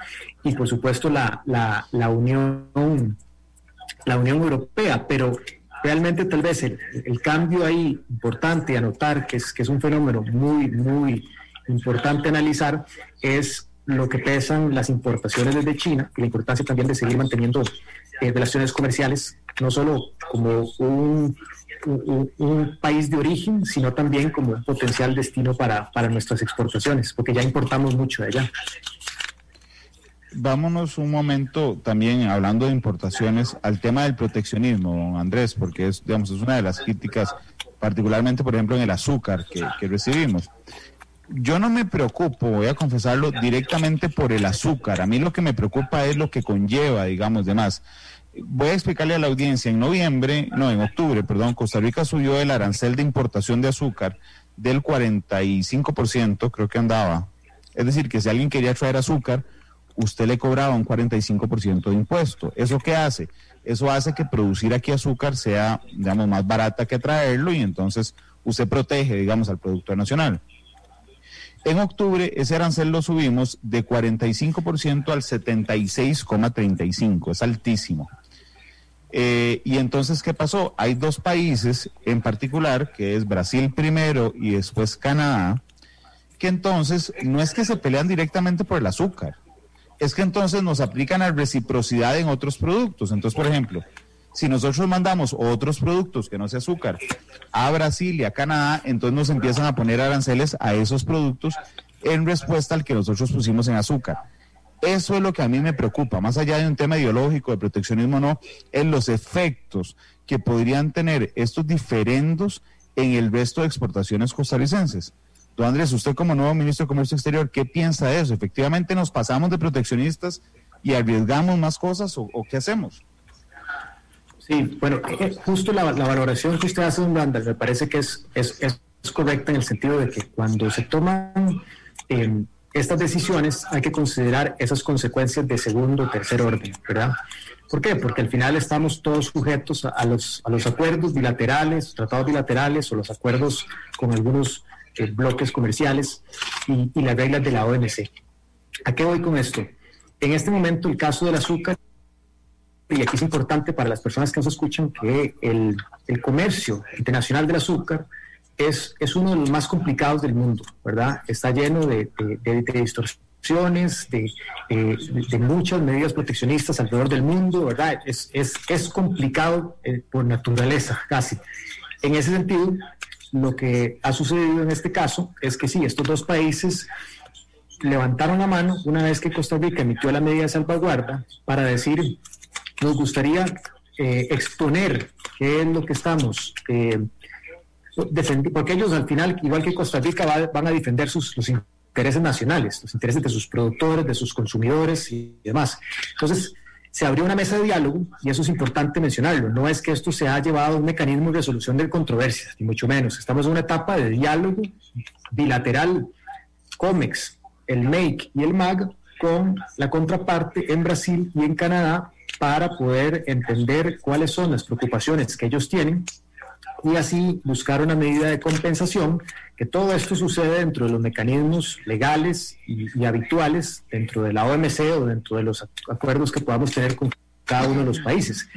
y por supuesto la, la, la Unión la Unión Europea, pero realmente tal vez el, el, cambio ahí importante a notar que es, que es un fenómeno muy, muy importante analizar es lo que pesan las importaciones desde China y la importancia también de seguir manteniendo eh, relaciones comerciales, no solo como un, un, país de origen, sino también como un potencial destino para, nuestras exportaciones, porque ya importamos mucho de allá. Vámonos un momento también hablando de importaciones al tema del proteccionismo, Andrés, porque es, digamos, es una de las críticas, particularmente, por ejemplo, en el azúcar que, que recibimos. yo no me preocupo, voy a confesarlo, directamente por el azúcar. A mí lo que me preocupa es lo que conlleva, digamos, demás. Voy a explicarle a la audiencia, en noviembre, no, en octubre, perdón, Costa Rica subió el arancel de importación de azúcar del 45%, creo que andaba. Es decir, que si alguien quería traer azúcar, usted le cobraba un 45% de impuesto. ¿Eso qué hace? Eso hace que producir aquí azúcar sea, digamos, más barata que traerlo y entonces usted protege, digamos, al productor nacional. En octubre ese arancel lo subimos de 45% al 76,35, es altísimo. Eh, y entonces, ¿qué pasó? Hay dos países en particular, que es Brasil primero y después Canadá, que entonces no es que se pelean directamente por el azúcar, es que entonces nos aplican la reciprocidad en otros productos. Entonces, por ejemplo, si nosotros mandamos otros productos que no sea azúcar a Brasil y a Canadá, entonces nos empiezan a poner aranceles a esos productos en respuesta al que nosotros pusimos en azúcar. Eso es lo que a mí me preocupa, más allá de un tema ideológico, de proteccionismo no, en los efectos que podrían tener estos diferendos en el resto de exportaciones costarricenses. Don Andrés, usted como nuevo ministro de Comercio Exterior, ¿qué piensa de eso? ¿Efectivamente nos pasamos de proteccionistas y arriesgamos más cosas o, qué hacemos? Sí, bueno, justo la, valoración que usted hace, don Andrés, me parece que es, es, correcta en el sentido de que cuando se toman em, estas decisiones hay que considerar esas consecuencias de segundo o tercer orden, ¿verdad? ¿Por qué? Porque al final estamos todos sujetos a, los, a los acuerdos bilaterales, tratados bilaterales o los acuerdos con algunos eh, bloques comerciales y, las reglas de la OMC. ¿A qué voy con esto? En este momento el caso del azúcar, y aquí es importante para las personas que nos escuchan que el, el comercio internacional del azúcar es, es, uno de los más complicados del mundo, ¿verdad? Está lleno de, de, de distorsiones, de, de, muchas medidas proteccionistas alrededor del mundo, ¿verdad? Es, es, es complicado eh, por naturaleza, casi. En ese sentido, lo que ha sucedido en este caso es que sí, estos dos países levantaron la mano una vez que Costa Rica emitió la medida de salvaguarda para decir, nos gustaría eh, exponer qué es lo que estamos eh, defendiendo, porque ellos al final, igual que Costa Rica, van a defender sus intereses nacionales, los intereses de sus productores, de sus consumidores y demás. Entonces, se abrió una mesa de diálogo y eso es importante mencionarlo. No es que esto se ha llevado a un mecanismo de resolución de controversias, ni mucho menos. Estamos en una etapa de diálogo bilateral, COMEX, el MAKE y el MAG con la contraparte en Brasil y en Canadá para poder entender cuáles son las preocupaciones que ellos tienen y así buscar una medida de compensación, que todo esto sucede dentro de los mecanismos legales y, habituales dentro de la OMC o dentro de los acuerdos que podamos tener con cada uno de los países.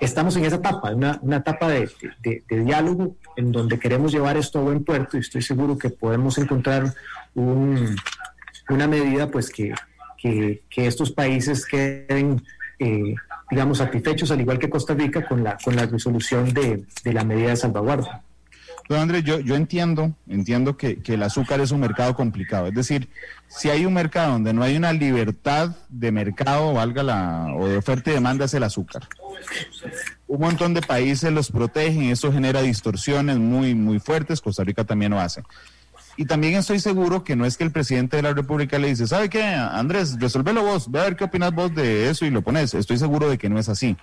Estamos en esa etapa, una, una etapa de, diálogo en donde queremos llevar esto a buen puerto y estoy seguro que podemos encontrar una medida pues que, que, estos países queden eh, digamos, satisfechos, al igual que Costa Rica, con la, con la resolución de, la medida de salvaguarda. Don Andrés, yo, yo entiendo, entiendo que, el azúcar es un mercado complicado. Es decir, si hay un mercado donde no hay una libertad de mercado, valga la, o de oferta y demanda, es el azúcar. Un montón de países los protegen, eso genera distorsiones muy, muy fuertes, Costa Rica también lo hace. Y también estoy seguro que no es que el presidente de la República le dice, ¿sabe qué, Andrés? Resolvelo vos, ve a ver qué opinas vos de eso y lo pones. Estoy seguro de que no es así.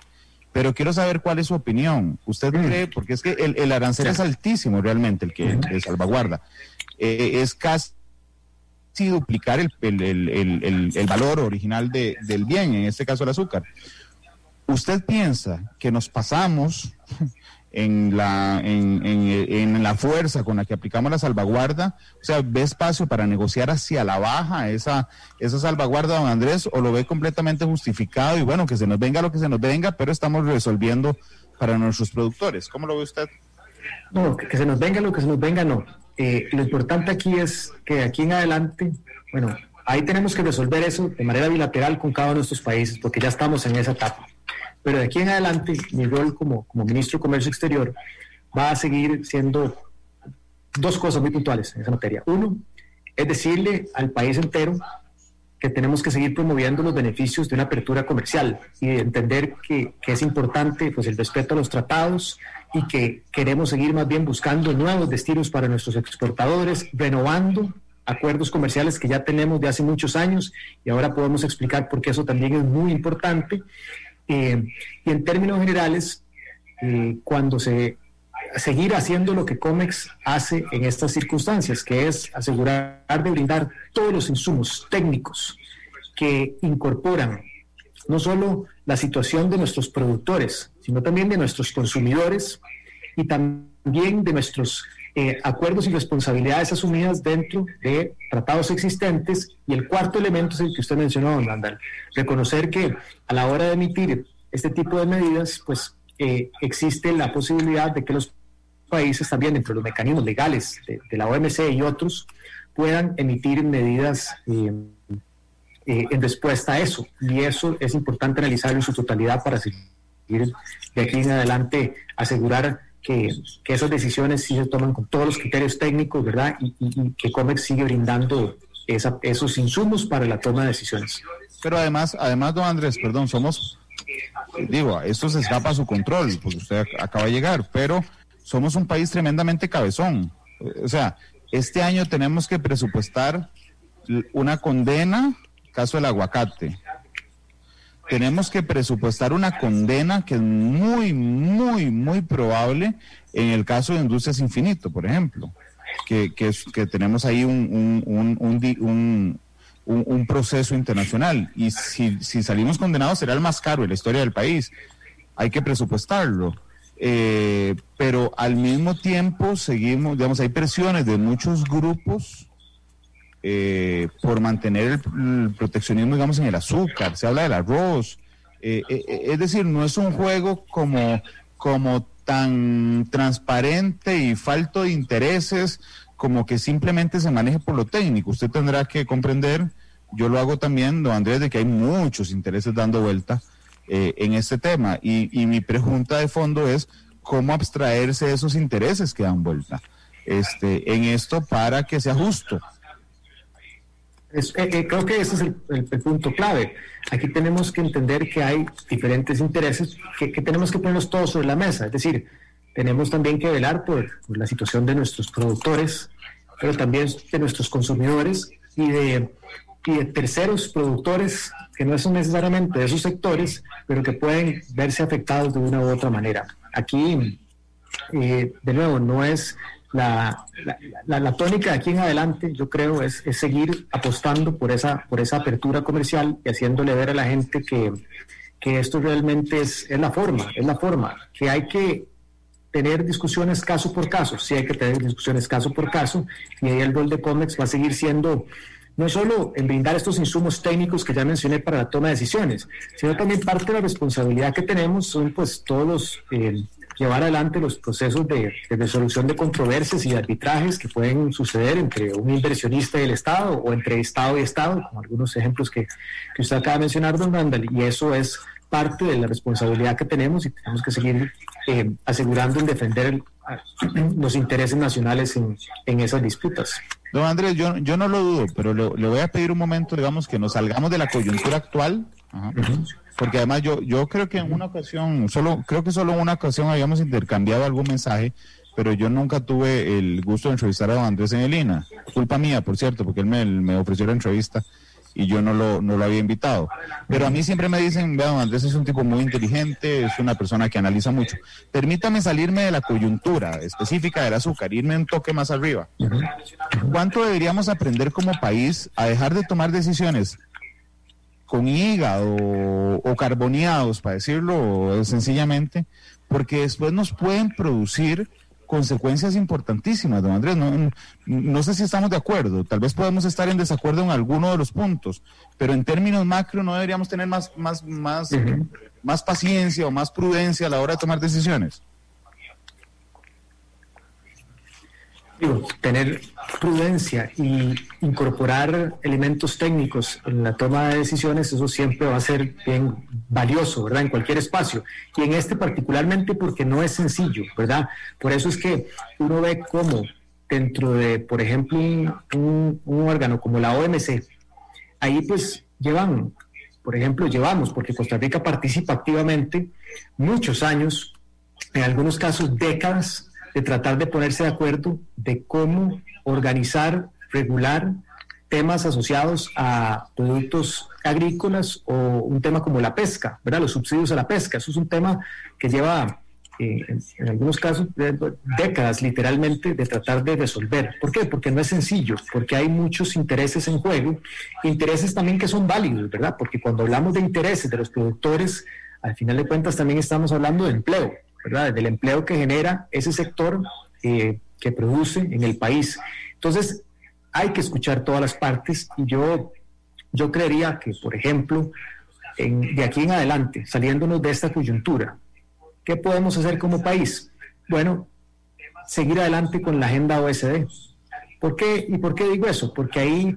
Pero quiero saber cuál es su opinión. ¿Usted mm. cree? Porque es que el, arancel es altísimo realmente, el que salvaguarda. Eh, es casi duplicar el, el, valor original del bien, en este caso el azúcar. ¿Usted piensa que nos pasamos en la, en, en, la fuerza con la que aplicamos la salvaguarda? O sea, ¿ve espacio para negociar hacia la baja esa, esa salvaguarda, don Andrés, o lo ve completamente justificado y bueno, que se nos venga lo que se nos venga, pero estamos resolviendo para nuestros productores? ¿Cómo lo ve usted? No, que, se nos venga lo que se nos venga, no. Eh, lo importante aquí es que aquí en adelante, bueno, ahí tenemos que resolver eso de manera bilateral con cada uno de nuestros países, porque ya estamos en esa etapa. Pero de aquí en adelante, mi rol como, como ministro de Comercio Exterior va a seguir siendo dos cosas muy puntuales en esa materia. Uno, es decirle al país entero que tenemos que seguir promoviendo los beneficios de una apertura comercial y entender que, que, es importante pues, el respeto a los tratados y que queremos seguir más bien buscando nuevos destinos para nuestros exportadores, renovando acuerdos comerciales que ya tenemos de hace muchos años y ahora podemos explicar por qué eso también es muy importante. Eh, y en términos generales, eh, cuando se seguir haciendo lo que COMEX hace en estas circunstancias, que es asegurar de brindar todos los insumos técnicos que incorporan no solo la situación de nuestros productores, sino también de nuestros consumidores y también de nuestros eh, acuerdos y responsabilidades asumidas dentro de tratados existentes. Y el cuarto elemento es el que usted mencionó, don Landal, reconocer que a la hora de emitir este tipo de medidas, pues eh, existe la posibilidad de que los países también, dentro de los mecanismos legales de, la OMC y otros, puedan emitir medidas eh, en respuesta a eso. Y eso es importante analizarlo en su totalidad para seguir de aquí en adelante asegurar que, esas decisiones sí se toman con todos los criterios técnicos, ¿verdad? Y, que COMEX sigue brindando esos insumos para la toma de decisiones. Pero además, además, don Andrés, perdón, somos, digo, esto se escapa a su control, porque usted acaba de llegar, pero somos un país tremendamente cabezón. O sea, este año tenemos que presupuestar una condena, caso del aguacate, tenemos que presupuestar una condena que es muy, muy, muy probable en el caso de Industrias Infinito, por ejemplo, que, que, tenemos ahí un, un, un, proceso internacional. Y si, si salimos condenados será el más caro en la historia del país. Hay que presupuestarlo. Eh, pero al mismo tiempo seguimos, digamos, hay presiones de muchos grupos eh, por mantener el, proteccionismo, digamos, en el azúcar, se habla del arroz. Eh, eh, es decir, no es un juego como, como tan transparente y falto de intereses como que simplemente se maneje por lo técnico. Usted tendrá que comprender, yo lo hago también, don Andrés, de que hay muchos intereses dando vuelta en este tema. Y, y mi pregunta de fondo es, ¿cómo abstraerse de esos intereses que dan vuelta este, en esto para que sea justo? Eh, eh, creo que ese es el, punto clave. Aquí tenemos que entender que hay diferentes intereses que, tenemos que ponerlos todos sobre la mesa. Es decir, tenemos también que velar por, la situación de nuestros productores, pero también de nuestros consumidores y de, y de terceros productores que no son necesariamente de esos sectores, pero que pueden verse afectados de una u otra manera. Aquí, eh, de nuevo, no es la, la, tónica de aquí en adelante, yo creo, es, seguir apostando por esa, por esa apertura comercial y haciéndole ver a la gente que, esto realmente es, es, la forma, es la forma, que hay que tener discusiones caso por caso, sí hay que tener discusiones caso por caso, y ahí el rol de COMEX va a seguir siendo no solo en brindar estos insumos técnicos que ya mencioné para la toma de decisiones, sino también parte de la responsabilidad que tenemos son pues todos los... Eh, llevar adelante los procesos de, resolución de controversias y arbitrajes que pueden suceder entre un inversionista y el Estado o entre Estado y Estado, como algunos ejemplos que, usted acaba de mencionar, don Randall, y eso es parte de la responsabilidad que tenemos y tenemos que seguir eh, asegurando en defender *clears throat* los intereses nacionales en, en, esas disputas. Don Andrés, yo, yo no lo dudo, pero le, le, voy a pedir un momento, digamos, que nos salgamos de la coyuntura actual. Ajá porque además yo, yo creo que en una ocasión, solo, creo que solo en una ocasión habíamos intercambiado algún mensaje, pero yo nunca tuve el gusto de entrevistar a don Andrés Enelina. Culpa mía, por cierto, porque él me, ofreció la entrevista y yo no lo, no lo había invitado. Pero a mí siempre me dicen, vea, don Andrés es un tipo muy inteligente, es una persona que analiza mucho. Permítame salirme de la coyuntura específica del azúcar, irme un toque más arriba. ¿Cuánto deberíamos aprender como país a dejar de tomar decisiones con hígado o carboneados, para decirlo sencillamente, porque después nos pueden producir consecuencias importantísimas, don Andrés. No, no, sé si estamos de acuerdo, tal vez podemos estar en desacuerdo en alguno de los puntos, pero en términos macro no deberíamos tener más, más, más, más paciencia o más prudencia a la hora de tomar decisiones. Tener prudencia y incorporar elementos técnicos en la toma de decisiones, eso siempre va a ser bien valioso, ¿verdad? En cualquier espacio. Y en este particularmente porque no es sencillo, ¿verdad? Por eso es que uno ve cómo dentro de, por ejemplo, un, un órgano como la OMC, ahí pues llevan, por ejemplo, llevamos, porque Costa Rica participa activamente muchos años, en algunos casos décadas, de tratar de ponerse de acuerdo de cómo organizar regular temas asociados a productos agrícolas o un tema como la pesca, ¿verdad? Los subsidios a la pesca. Eso es un tema que lleva, eh, en, algunos casos, décadas literalmente de tratar de resolver. ¿Por qué? Porque no es sencillo, porque hay muchos intereses en juego, intereses también que son válidos, ¿verdad? Porque cuando hablamos de intereses de los productores, al final de cuentas también estamos hablando de empleo, ¿verdad? Del empleo que genera ese sector eh, que produce en el país. Entonces, hay que escuchar todas las partes y yo, yo creería que, por ejemplo, de aquí en adelante, saliéndonos de esta coyuntura, ¿qué podemos hacer como país? Bueno, seguir adelante con la agenda OSD. ¿Por qué? ¿Y por qué digo eso? Porque ahí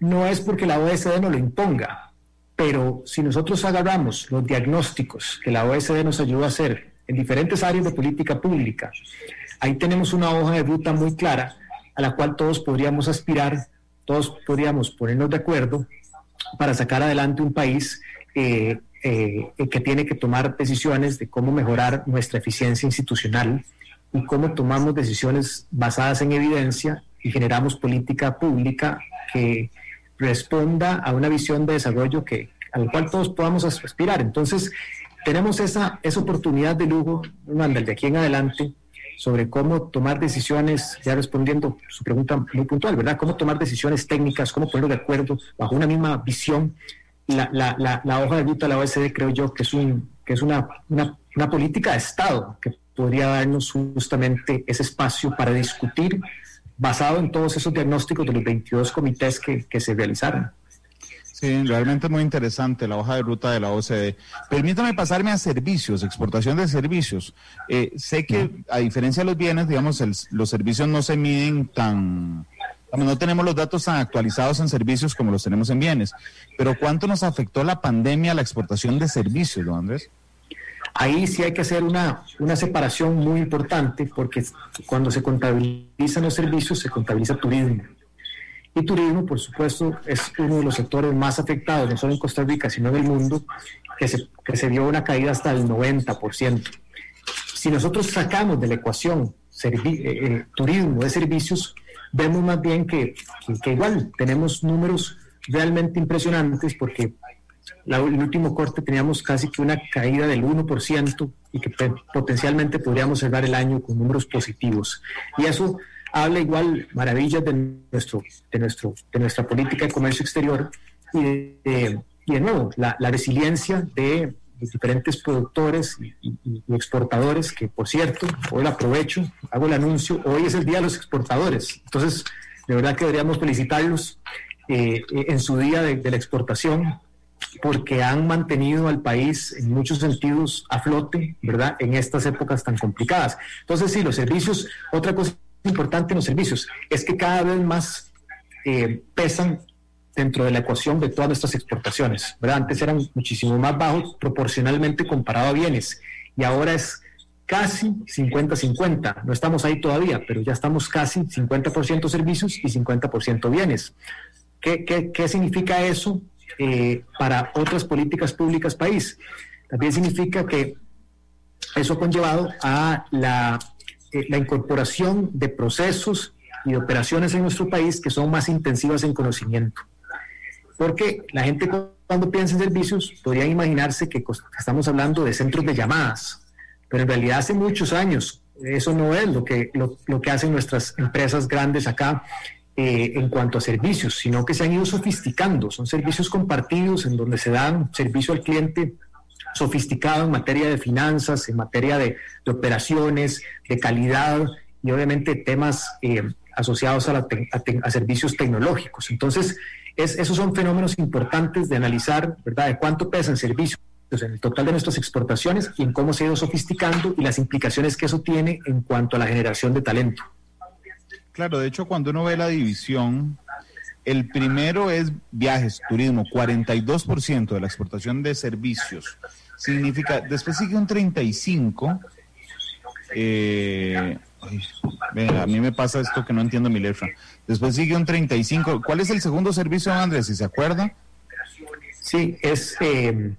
no es porque la OSD no lo imponga, pero si nosotros agarramos los diagnósticos que la OSD nos ayuda a hacer en diferentes áreas de política pública, ahí tenemos una hoja de ruta muy clara a la cual todos podríamos aspirar, todos podríamos ponernos de acuerdo para sacar adelante un país eh, eh, que tiene que tomar decisiones de cómo mejorar nuestra eficiencia institucional y cómo tomamos decisiones basadas en evidencia y generamos política pública que responda a una visión de desarrollo que, a la cual todos podamos aspirar. Entonces, tenemos esa, esa oportunidad de lujo, de aquí en adelante, sobre cómo tomar decisiones, ya respondiendo su pregunta muy puntual, ¿verdad? Cómo tomar decisiones técnicas, cómo ponerlo de acuerdo bajo una misma visión. La, la, la, hoja de ruta de la OSD creo yo que es, un, que es una, una, una política de Estado que podría darnos justamente ese espacio para discutir basado en todos esos diagnósticos de los 22 comités que, que se realizaron. Sí, realmente muy interesante la hoja de ruta de la OCDE. Permítame pasarme a servicios, exportación de servicios. Eh, sé que a diferencia de los bienes, digamos, los servicios no se miden tan, no tenemos los datos tan actualizados en servicios como los tenemos en bienes. Pero ¿cuánto nos afectó la pandemia a la exportación de servicios, don Andrés? Ahí sí hay que hacer una, una separación muy importante porque cuando se contabilizan los servicios se contabiliza turismo. Y turismo, por supuesto, es uno de los sectores más afectados, no solo en Costa Rica, sino en el mundo, que se, que se dio una caída hasta el 90%. Si nosotros sacamos de la ecuación eh, eh, turismo de servicios, vemos más bien que, que, igual tenemos números realmente impresionantes porque la, el último corte teníamos casi que una caída del 1% y que potencialmente podríamos cerrar el año con números positivos. Y eso habla igual maravillas de, nuestro, de, nuestro, de nuestra política de comercio exterior y de, y de nuevo, la, la, resiliencia de los diferentes productores y, exportadores, que por cierto, hoy aprovecho, hago el anuncio, hoy es el Día de los Exportadores, entonces de verdad que deberíamos felicitarlos eh, en su día de, de la exportación, porque han mantenido al país en muchos sentidos a flote, ¿verdad? En estas épocas tan complicadas. Entonces, sí, los servicios, otra cosa importante en los servicios es que cada vez más eh, pesan dentro de la ecuación de todas nuestras exportaciones. Antes eran muchísimo más bajos proporcionalmente comparado a bienes y ahora es casi 50-50. No estamos ahí todavía, pero ya estamos casi 50% servicios y 50% bienes. ¿Qué, qué, qué significa eso eh, para otras políticas públicas país? También significa que eso ha conllevado a la eh, la incorporación de procesos y operaciones en nuestro país que son más intensivas en conocimiento. Porque la gente cuando piensa en servicios podría imaginarse que estamos hablando de centros de llamadas, pero en realidad hace muchos años eso no es lo que, lo que hacen nuestras empresas grandes acá eh, en cuanto a servicios, sino que se han ido sofisticando. Son servicios compartidos en donde se dan servicio al cliente sofisticado en materia de finanzas, en materia de, operaciones, de calidad y obviamente temas eh, asociados a, a, servicios tecnológicos. Entonces, esos son fenómenos importantes de analizar, ¿verdad?, de cuánto pesan servicios en el total de nuestras exportaciones y en cómo se ha ido sofisticando y las implicaciones que eso tiene en cuanto a la generación de talento. Claro, de hecho, cuando uno ve la división, el primero es viajes, turismo, 42% de la exportación de servicios significa, después sigue un 35. Eh, a mí me pasa esto que no entiendo mi letra. Después sigue un 35. ¿Cuál es el segundo servicio, Andrés, si se acuerda? Sí, es, eh,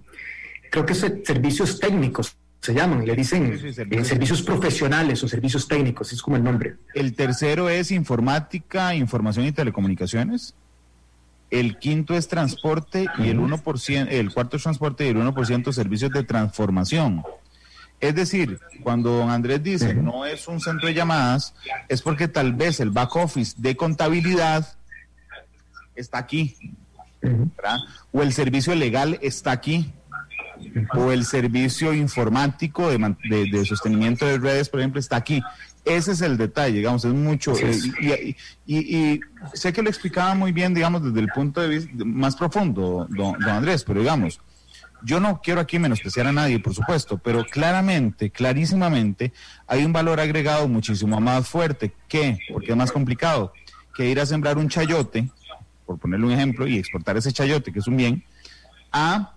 creo que es servicios técnicos se llaman, le dicen eh, servicios, profesionales o servicios técnicos, es como el nombre. El tercero es informática, información y telecomunicaciones. El quinto es transporte y el 1%, el cuarto es transporte y el 1% servicios de transformación. Es decir, cuando don Andrés dice no es un centro de llamadas, es porque tal vez el back office de contabilidad está aquí, o el servicio legal está aquí, o el servicio informático de, sostenimiento de redes, por ejemplo, está aquí. Ese es el detalle, digamos, es mucho. Eh, y, sé que lo explicaba muy bien, digamos, desde el punto de vista más profundo, don, Andrés, pero digamos, yo no quiero aquí menospreciar a nadie, por supuesto, pero claramente, clarísimamente, hay un valor agregado muchísimo más fuerte que, porque es más complicado, que ir a sembrar un chayote, por ponerle un ejemplo, y exportar ese chayote, que es un bien, a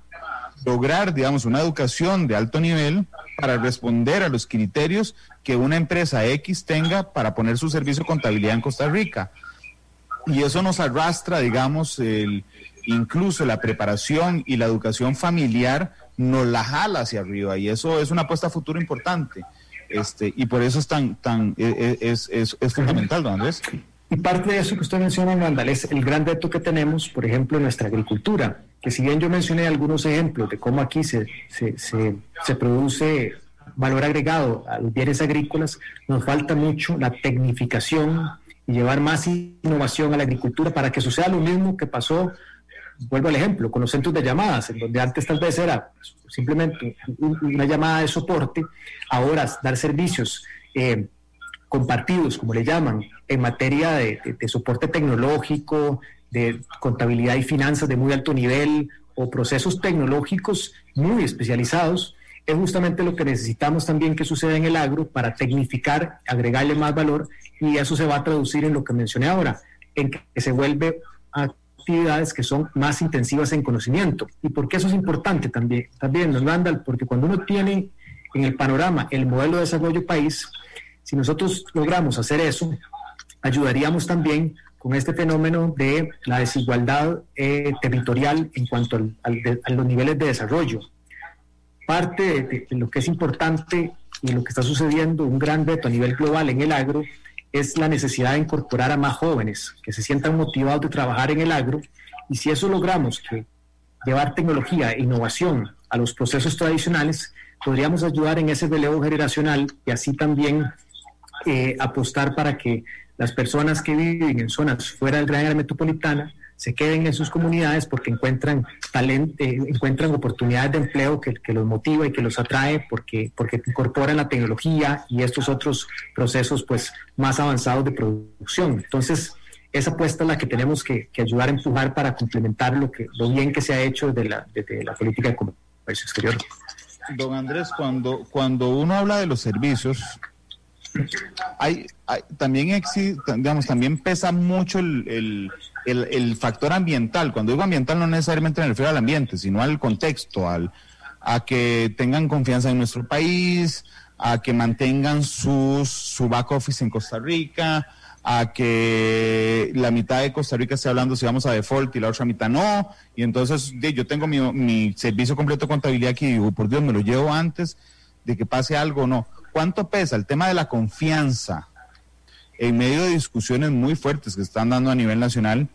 lograr, digamos, una educación de alto nivel para responder a los criterios que una empresa X tenga para poner su servicio de contabilidad en Costa Rica. Y eso nos arrastra, digamos, el, incluso la preparación y la educación familiar nos la jala hacia arriba y eso es una apuesta a futuro importante. Este, y por eso es tan, tan, e, e, es, es, es fundamental, don Andrés. Y parte de eso que usted menciona, Randall, es el gran reto que tenemos, por ejemplo, en nuestra agricultura, que si bien yo mencioné algunos ejemplos de cómo aquí se, se, se, produce valor agregado a los bienes agrícolas, nos falta mucho la tecnificación y llevar más innovación a la agricultura para que suceda lo mismo que pasó, vuelvo al ejemplo, con los centros de llamadas, en donde antes tal vez era simplemente una llamada de soporte, ahora dar servicios. Eh, compartidos, como le llaman, en materia de, soporte tecnológico, de contabilidad y finanzas de muy alto nivel o procesos tecnológicos muy especializados, es justamente lo que necesitamos también que suceda en el agro para tecnificar, agregarle más valor y eso se va a traducir en lo que mencioné ahora, en que se vuelve actividades que son más intensivas en conocimiento. ¿Y por qué eso es importante también? También, Randall, porque cuando uno tiene en el panorama el modelo de desarrollo país, si nosotros logramos hacer eso, ayudaríamos también con este fenómeno de la desigualdad eh, territorial en cuanto a los niveles de desarrollo. Parte de, lo que es importante y lo que está sucediendo, un gran reto a nivel global en el agro, es la necesidad de incorporar a más jóvenes que se sientan motivados de trabajar en el agro. Y si eso logramos, que llevar tecnología e innovación a los procesos tradicionales, podríamos ayudar en ese relevo generacional y así también eh, apostar para que las personas que viven en zonas fuera del gran área metropolitana se queden en sus comunidades porque encuentran talento, eh, encuentran oportunidades de empleo que, los motiva y que los atrae porque, porque incorporan la tecnología y estos otros procesos pues más avanzados de producción. Entonces, esa apuesta es la que tenemos que, ayudar a empujar para complementar lo, que, lo bien que se ha hecho desde la, desde la política de comercio exterior. Don Andrés, cuando, cuando uno habla de los servicios, hay, también existe, digamos, también pesa mucho el, factor ambiental. Cuando digo ambiental no necesariamente me refiero al ambiente, sino al contexto, al, a que tengan confianza en nuestro país, a que mantengan sus, su back office en Costa Rica, a que la mitad de Costa Rica esté hablando si vamos a default y la otra mitad no. Y entonces yo tengo mi, mi servicio completo de contabilidad aquí y digo, por Dios, me lo llevo antes de que pase algo o no. ¿Cuánto pesa el tema de la confianza en medio de discusiones muy fuertes que están dando a nivel nacional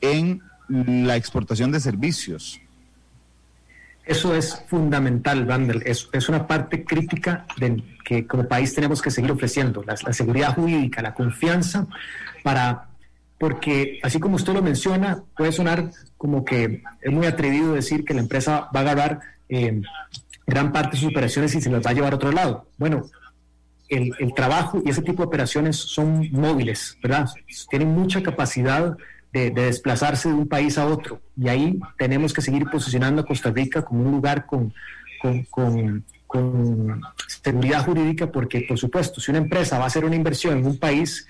en la exportación de servicios? Eso es fundamental, Vandel. Es, es una parte crítica de, que como país tenemos que seguir ofreciendo, la, seguridad jurídica, la confianza, para porque así como usted lo menciona, puede sonar como que es muy atrevido decir que la empresa va a agarrar eh, gran parte de sus operaciones y se las va a llevar a otro lado. Bueno, el, trabajo y ese tipo de operaciones son móviles, ¿verdad? Tienen mucha capacidad de, desplazarse de un país a otro. Y ahí tenemos que seguir posicionando a Costa Rica como un lugar con, seguridad jurídica, porque, por supuesto, si una empresa va a hacer una inversión en un país,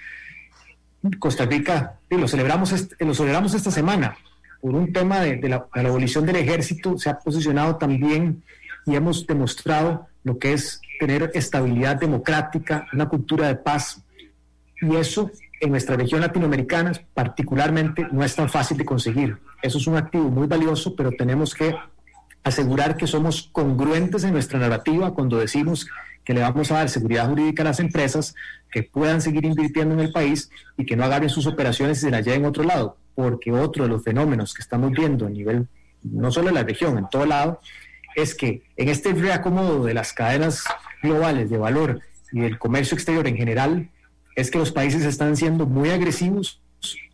Costa Rica, lo celebramos, lo celebramos esta semana, por un tema de la abolición del ejército, se ha posicionado también y hemos demostrado lo que es tener estabilidad democrática, una cultura de paz. Y eso en nuestra región latinoamericana particularmente no es tan fácil de conseguir. Eso es un activo muy valioso, pero tenemos que asegurar que somos congruentes en nuestra narrativa cuando decimos que le vamos a dar seguridad jurídica a las empresas, que puedan seguir invirtiendo en el país y que no agarren sus operaciones y se las lleven a otro lado, porque otro de los fenómenos que estamos viendo a nivel, no solo en la región, en todo lado, es que en este reacomodo de las cadenas globales de valor y del comercio exterior en general, es que los países están siendo muy agresivos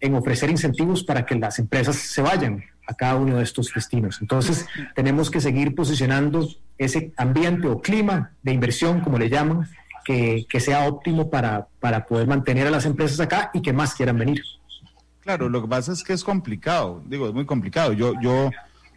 en ofrecer incentivos para que las empresas se vayan a cada uno de estos destinos. Entonces, tenemos que seguir posicionando ese ambiente o clima de inversión, como le llaman, que, sea óptimo para, para poder mantener a las empresas acá y que más quieran venir. Claro, lo que pasa es que es complicado, digo, es muy complicado. Yo, yo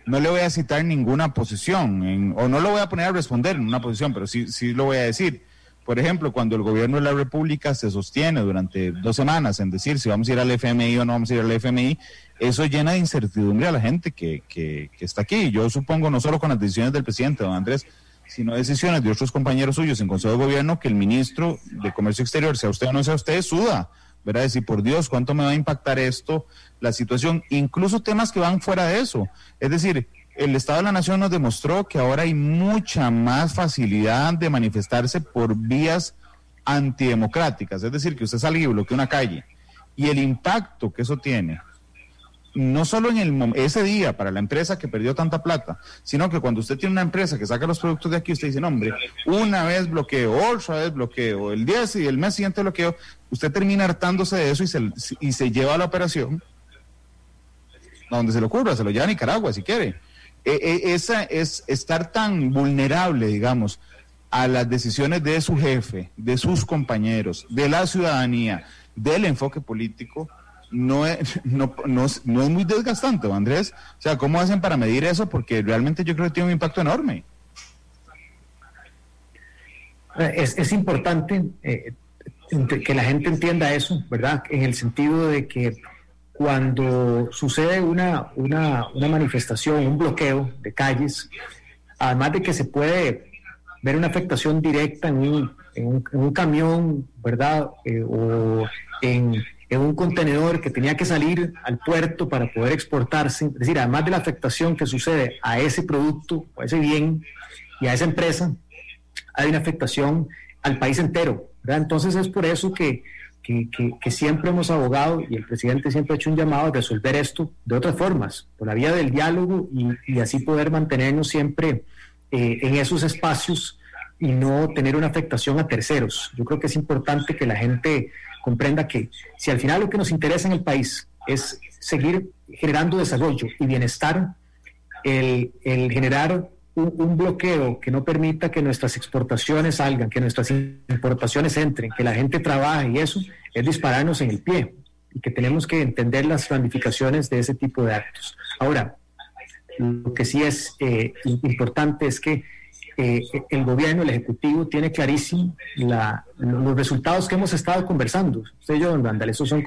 no le voy a citar ninguna posición, o no lo voy a poner a responder en una posición, pero sí, sí lo voy a decir. Por ejemplo, cuando el gobierno de la República se sostiene durante dos semanas en decir si vamos a ir al FMI o no vamos a ir al FMI, eso llena de incertidumbre a la gente que, que, está aquí. Yo supongo, no solo con las decisiones del presidente, don Andrés, sino decisiones de otros compañeros suyos en Consejo de Gobierno, que el ministro de Comercio Exterior, sea usted o no sea usted, suda. ¿Verdad? Decir, por Dios, ¿cuánto me va a impactar esto, la situación? Incluso temas que van fuera de eso. Es decir, el Estado de la Nación nos demostró que ahora hay mucha más facilidad de manifestarse por vías antidemocráticas, es decir, que usted salga y bloquee una calle. Y el impacto que eso tiene, no solo en el, ese día para la empresa que perdió tanta plata, sino que cuando usted tiene una empresa que saca los productos de aquí, usted dice, no, hombre, una vez bloqueo, otra vez bloqueo, el día y el mes siguiente bloqueo, usted termina hartándose de eso y se, y se lleva a la operación donde se le ocurra, se lo lleva a Nicaragua si quiere e, e, esa es estar tan vulnerable, digamos, a las decisiones de su jefe, de sus compañeros, de la ciudadanía, del enfoque político, no es, no, no, es muy desgastante, Andrés. O sea, ¿cómo hacen para medir eso? Porque realmente yo creo que tiene un impacto enorme. Es, es importante eh, que la gente entienda eso, ¿verdad? En el sentido de que cuando sucede una, una, manifestación, un bloqueo de calles, además de que se puede ver una afectación directa en un, en un, camión, ¿verdad? Eh, o en, en, un contenedor que tenía que salir al puerto para poder exportarse. Es decir, además de la afectación que sucede a ese producto, a ese bien y a esa empresa, hay una afectación al país entero. ¿verdad? Entonces es por eso que que, siempre hemos abogado y el presidente siempre ha hecho un llamado a resolver esto de otras formas, por la vía del diálogo y, así poder mantenernos siempre eh, en esos espacios y no tener una afectación a terceros. Yo creo que es importante que la gente comprenda que si al final lo que nos interesa en el país es seguir generando desarrollo y bienestar, el, el generar un, bloqueo que no permita que nuestras exportaciones salgan, que nuestras importaciones entren, que la gente trabaje y eso es dispararnos en el pie y que tenemos que entender las ramificaciones de ese tipo de actos. Ahora, lo que sí es eh, importante es que eh, el gobierno, el Ejecutivo, tiene clarísimo los resultados que hemos estado conversando. Usted yo, don Randall, esos son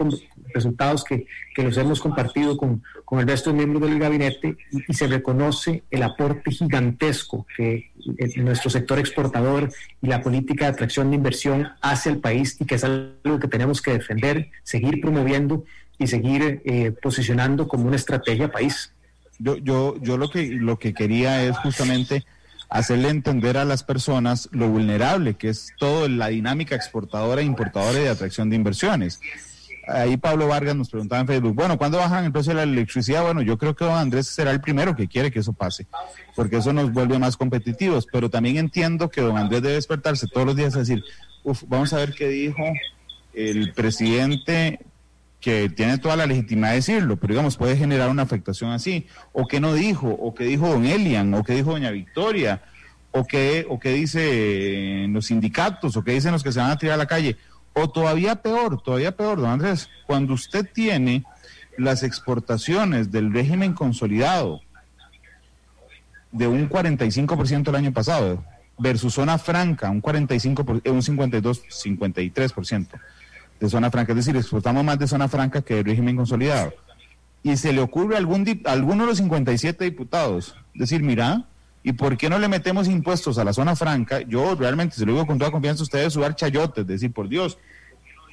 resultados que, los hemos compartido con, el resto de miembros del gabinete y, se reconoce el aporte gigantesco que nuestro sector exportador y la política de atracción de inversión hace al país y que es algo que tenemos que defender, seguir promoviendo y seguir eh, posicionando como una estrategia país. Yo, yo, yo lo que lo que quería es justamente hacerle entender a las personas lo vulnerable que es toda la dinámica exportadora e importadora de atracción de inversiones. Ahí Pablo Vargas nos preguntaba en Facebook, bueno, ¿cuándo bajan el precio de la electricidad? Bueno, yo creo que don Andrés será el primero que quiere que eso pase, porque eso nos vuelve más competitivos, pero también entiendo que don Andrés debe despertarse todos los días a decir, Uf, vamos a ver qué dijo el presidente que tiene toda la legitimidad de decirlo, pero digamos, puede generar una afectación así, o que no dijo, o que dijo don Elian, o que dijo doña Victoria, o que, o que dice los sindicatos, o que dicen los que se van a tirar a la calle, o todavía peor, todavía peor, don Andrés, cuando usted tiene las exportaciones del régimen consolidado de un 45% el año pasado, versus zona franca, un 45, un 52, 53% de zona franca, es decir, exportamos más de zona franca que del régimen consolidado. Y se le ocurre a algún alguno de los 57 diputados decir, mira, ¿y por qué no le metemos impuestos a la zona franca? Yo realmente, se lo digo con toda confianza, ustedes sudar chayotes, decir, por Dios,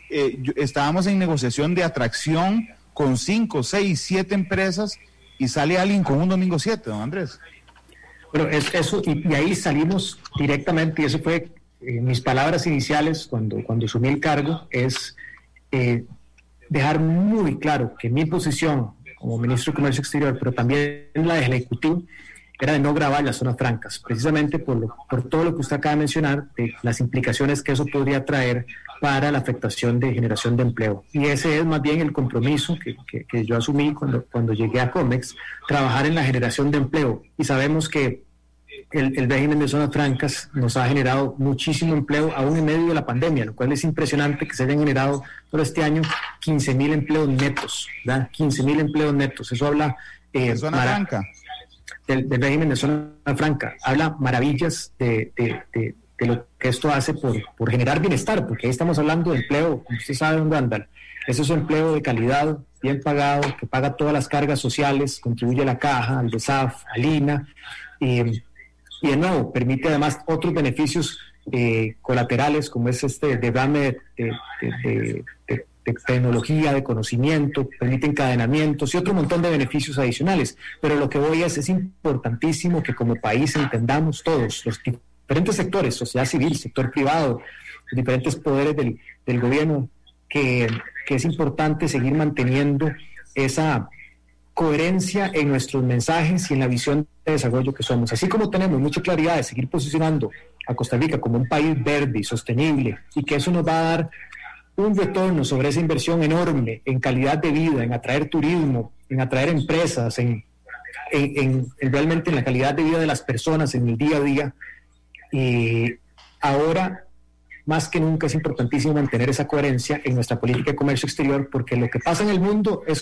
eh, estábamos en negociación de atracción con 5, 6, 7 empresas y sale alguien con un domingo 7, don Andrés. Bueno, es, eso, y, ahí salimos directamente, y eso fue en mis palabras iniciales cuando, cuando asumí el cargo, es eh, dejar muy claro que mi posición como ministro de Comercio Exterior, pero también la del Ejecutivo, era de no grabar las zonas francas, precisamente por, por todo lo que usted acaba de mencionar, las implicaciones que eso podría traer para la afectación de generación de empleo. Y ese es más bien el compromiso que, que, yo asumí cuando, cuando llegué a COMEX, trabajar en la generación de empleo. Y sabemos que el, el, régimen de zonas francas nos ha generado muchísimo empleo aún en medio de la pandemia, lo cual es impresionante que se hayan generado todo este año 15 mil empleos netos, ¿verdad? 15 mil empleos netos. Eso habla... Eh, zona franca? Del, régimen de zona franca. Habla maravillas de, de de lo que esto hace por, por, generar bienestar, porque ahí estamos hablando de empleo, como usted sabe, don Randall, ese es un empleo de calidad, bien pagado, que paga todas las cargas sociales, contribuye a la caja, al DESAF, al INA, y, y de nuevo, permite además otros beneficios eh, colaterales, como es este derrame de, de, tecnología, de conocimiento, permite encadenamientos y otro montón de beneficios adicionales. Pero lo que voy es, es importantísimo que como país entendamos todos los diferentes sectores, sociedad civil, sector privado, diferentes poderes del, del gobierno, que, que, es importante seguir manteniendo esa coherencia en nuestros mensajes y en la visión de desarrollo que somos. Así como tenemos mucha claridad de seguir posicionando a Costa Rica como un país verde y sostenible y que eso nos va a dar un retorno sobre esa inversión enorme en calidad de vida, en atraer turismo, en atraer empresas, en, en, en realmente en la calidad de vida de las personas en el día a día, y ahora, más que nunca, es importantísimo mantener esa coherencia en nuestra política de comercio exterior, porque lo que pasa en el mundo es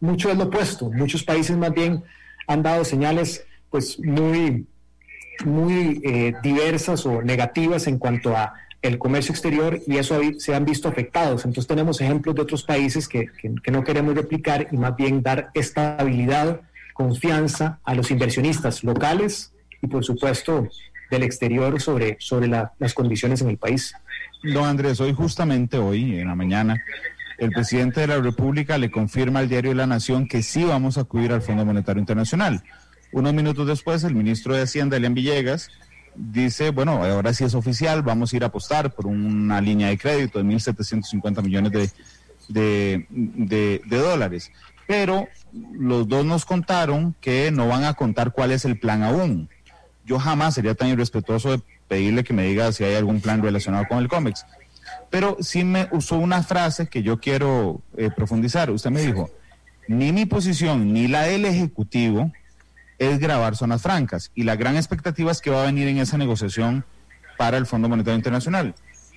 mucho es lo opuesto. Muchos países más bien han dado señales pues muy, muy eh, diversas o negativas en cuanto a el comercio exterior y eso se han visto afectados. Entonces tenemos ejemplos de otros países que, que no queremos replicar y más bien dar estabilidad, confianza a los inversionistas locales y por supuesto del exterior sobre, sobre las condiciones en el país. Don Andrés, hoy justamente hoy, en la mañana, el presidente de la República le confirma al diario La Nación que sí vamos a acudir al Fondo Monetario Internacional. Unos minutos después, el ministro de Hacienda, Elian Villegas, dice, bueno, ahora sí es oficial, vamos a ir a apostar por una línea de crédito de 1.750 millones de, de, dólares. Pero los dos nos contaron que no van a contar cuál es el plan aún yo jamás sería tan irrespetuoso de pedirle que me diga si hay algún plan relacionado con el cómics. Pero sí me usó una frase que yo quiero eh, profundizar. Usted me dijo, ni mi posición ni la del Ejecutivo es grabar zonas francas. Y la gran expectativa es que va a venir en esa negociación para el Fondo Monetario Internacional.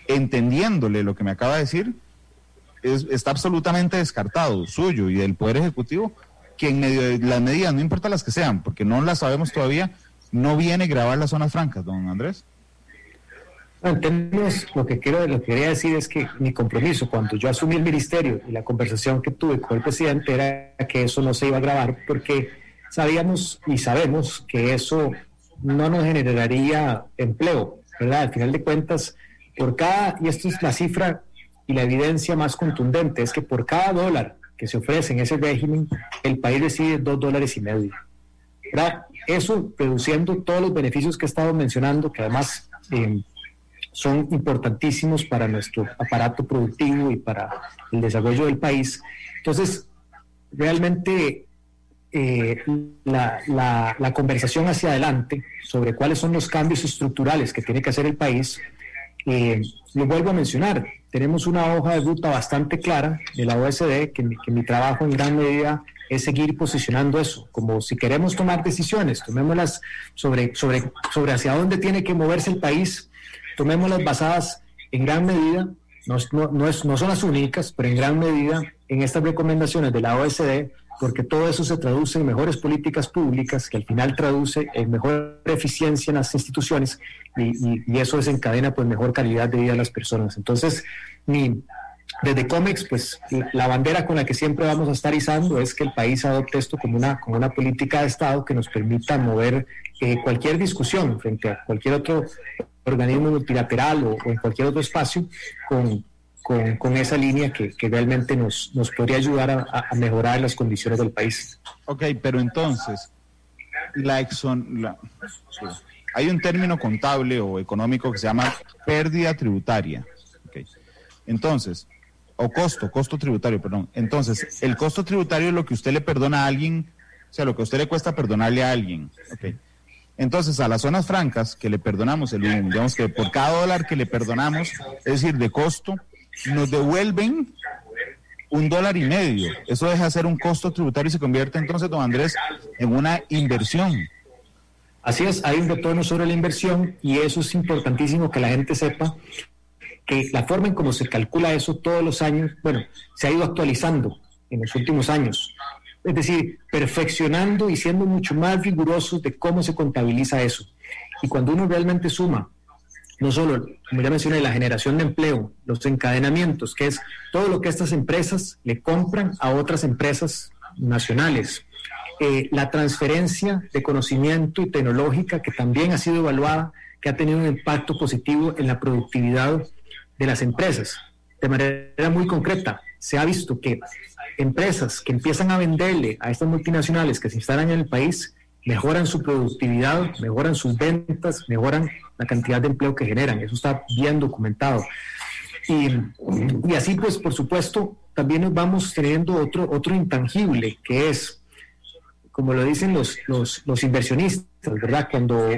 Entendiéndole lo que me acaba de decir, está absolutamente descartado, suyo y del Poder Ejecutivo, que en medio de las medidas, no importa las que sean, porque no las sabemos todavía, no viene grabar las zonas francas, don Andrés. Entendemos lo que quiero, lo que quería decir es que mi compromiso cuando yo asumí el ministerio y la conversación que tuve con el presidente era que eso no se iba a grabar porque sabíamos y sabemos que eso no nos generaría empleo, ¿verdad? Al final de cuentas, por cada, y esto es la cifra y la evidencia más contundente, es que por cada dólar que se ofrece en ese régimen, el país recibe dos dólares y medio. ¿verdad? Eso reduciendo todos los beneficios que he estado mencionando, que además eh, son importantísimos para nuestro aparato productivo y para el desarrollo del país. Entonces, realmente eh, la, conversación hacia adelante sobre cuáles son los cambios estructurales que tiene que hacer el país, eh, lo vuelvo a mencionar. Tenemos una hoja de ruta bastante clara de la OSD, que que mi trabajo en gran medida es seguir posicionando eso, como si queremos tomar decisiones, tomémoslas sobre, sobre, sobre hacia dónde tiene que moverse el país, tomémoslas basadas en gran medida, no, no, es, no son las únicas, pero en gran medida en estas recomendaciones de la OSD, porque todo eso se traduce en mejores políticas públicas, que al final traduce en mejor eficiencia en las instituciones y, y, eso desencadena pues mejor calidad de vida de las personas. Entonces, mi, desde COMEX, pues la bandera con la que siempre vamos a estar izando es que el país adopte esto como una, como una política de Estado que nos permita mover eh, cualquier discusión frente a cualquier otro organismo multilateral o, en cualquier otro espacio con, con, esa línea que, realmente nos, nos podría ayudar a, mejorar las condiciones del país. Ok, pero entonces, la exon, hay un término contable o económico que se llama pérdida tributaria. Entonces, o costo, costo tributario, perdón. Entonces, el costo tributario es lo que usted le perdona a alguien, o sea, lo que a usted le cuesta perdonarle a alguien. Entonces, a las zonas francas que le perdonamos, el, digamos que por cada dólar que le perdonamos, es decir, de costo, nos devuelven un dólar y medio. Eso deja de ser un costo tributario y se convierte entonces, don Andrés, en una inversión. Así es, hay un retorno sobre la inversión y eso es importantísimo que la gente sepa que la forma en cómo se calcula eso todos los años, bueno, se ha ido actualizando en los últimos años. Es decir, perfeccionando y siendo mucho más rigurosos de cómo se contabiliza eso. Y cuando uno realmente suma no solo, como ya mencioné, la generación de empleo, los encadenamientos, que es todo lo que estas empresas le compran a otras empresas nacionales, eh, la transferencia de conocimiento y tecnológica que también ha sido evaluada, que ha tenido un impacto positivo en la productividad de las empresas. De manera muy concreta, se ha visto que empresas que empiezan a venderle a estas multinacionales que se instalan en el país, mejoran su productividad, mejoran sus ventas, mejoran la cantidad de empleo que generan. Eso está bien documentado. Y, y, así, pues, por supuesto, también nos vamos teniendo otro, otro intangible, que es, como lo dicen los, los, los inversionistas, ¿verdad? Cuando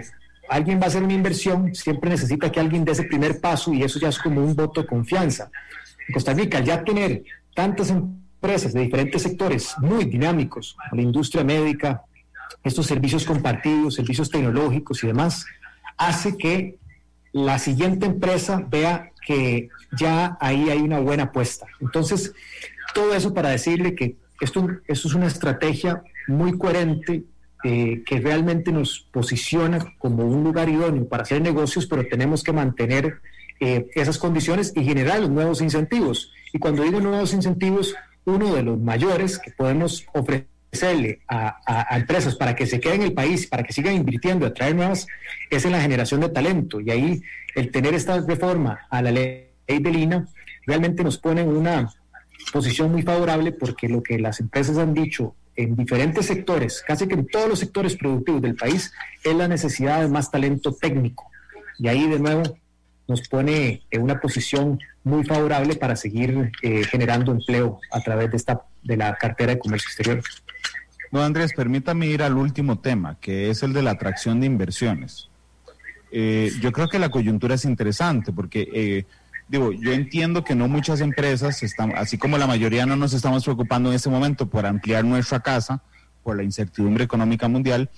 alguien va a hacer una inversión, siempre necesita que alguien dé ese primer paso y eso ya es como un voto de confianza. En Costa Rica, ya tener tantas empresas de diferentes sectores muy dinámicos, la industria médica, estos servicios compartidos, servicios tecnológicos y demás, hace que la siguiente empresa vea que ya ahí hay una buena apuesta. Entonces, todo eso para decirle que esto, esto es una estrategia muy coherente eh, que realmente nos posiciona como un lugar idóneo para hacer negocios, pero tenemos que mantener eh, esas condiciones y generar los nuevos incentivos. Y cuando digo nuevos incentivos, uno de los mayores que podemos ofrecer ofrecerle a, empresas para que se queden en el país, para que sigan invirtiendo, atraer nuevas, es en la generación de talento. Y ahí el tener esta reforma a la ley del INA realmente nos pone en una posición muy favorable porque lo que las empresas han dicho en diferentes sectores, casi que en todos los sectores productivos del país, es la necesidad de más talento técnico. Y ahí de nuevo nos pone en una posición muy favorable para seguir eh, generando empleo a través de esta de la cartera de comercio exterior. No, Andrés, permítame ir al último tema, que es el de la atracción de inversiones. Eh, yo creo que la coyuntura es interesante porque, eh, digo, yo entiendo que no muchas empresas, están, así como la mayoría no nos estamos preocupando en este momento por ampliar nuestra casa, por la incertidumbre económica mundial,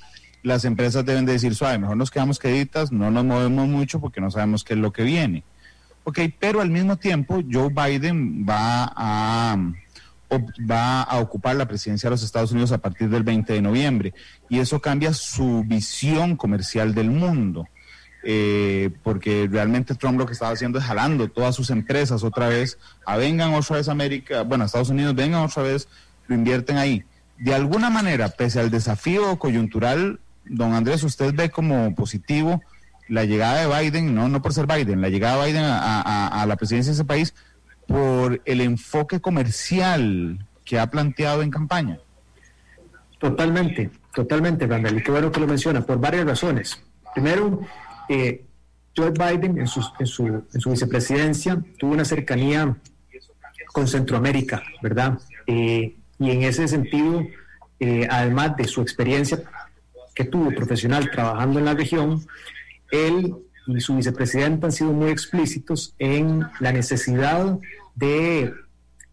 las empresas deben de decir, suave, mejor nos quedamos queditas, no nos movemos mucho porque no sabemos qué es lo que viene. Ok, pero al mismo tiempo Joe Biden va a va a ocupar la presidencia de los Estados Unidos a partir del 20 de noviembre y eso cambia su visión comercial del mundo. Eh, porque realmente Trump lo que estaba haciendo es jalando todas sus empresas otra vez a vengan otra vez a América, bueno, a Estados Unidos, vengan otra vez, lo invierten ahí. De alguna manera, pese al desafío coyuntural, don Andrés, usted ve como positivo la llegada de Biden, no, no por ser Biden, la llegada de Biden a la presidencia de ese país, por el enfoque comercial que ha planteado en campaña. Totalmente, totalmente, Randall, y qué bueno que lo menciona, por varias razones. Primero, eh, Joe Biden en su, en, su, en su, vicepresidencia tuvo una cercanía con Centroamérica, ¿verdad? Eh, y en ese sentido, eh, además de su experiencia que tuvo profesional trabajando en la región, él y su vicepresidenta han sido muy explícitos en la necesidad de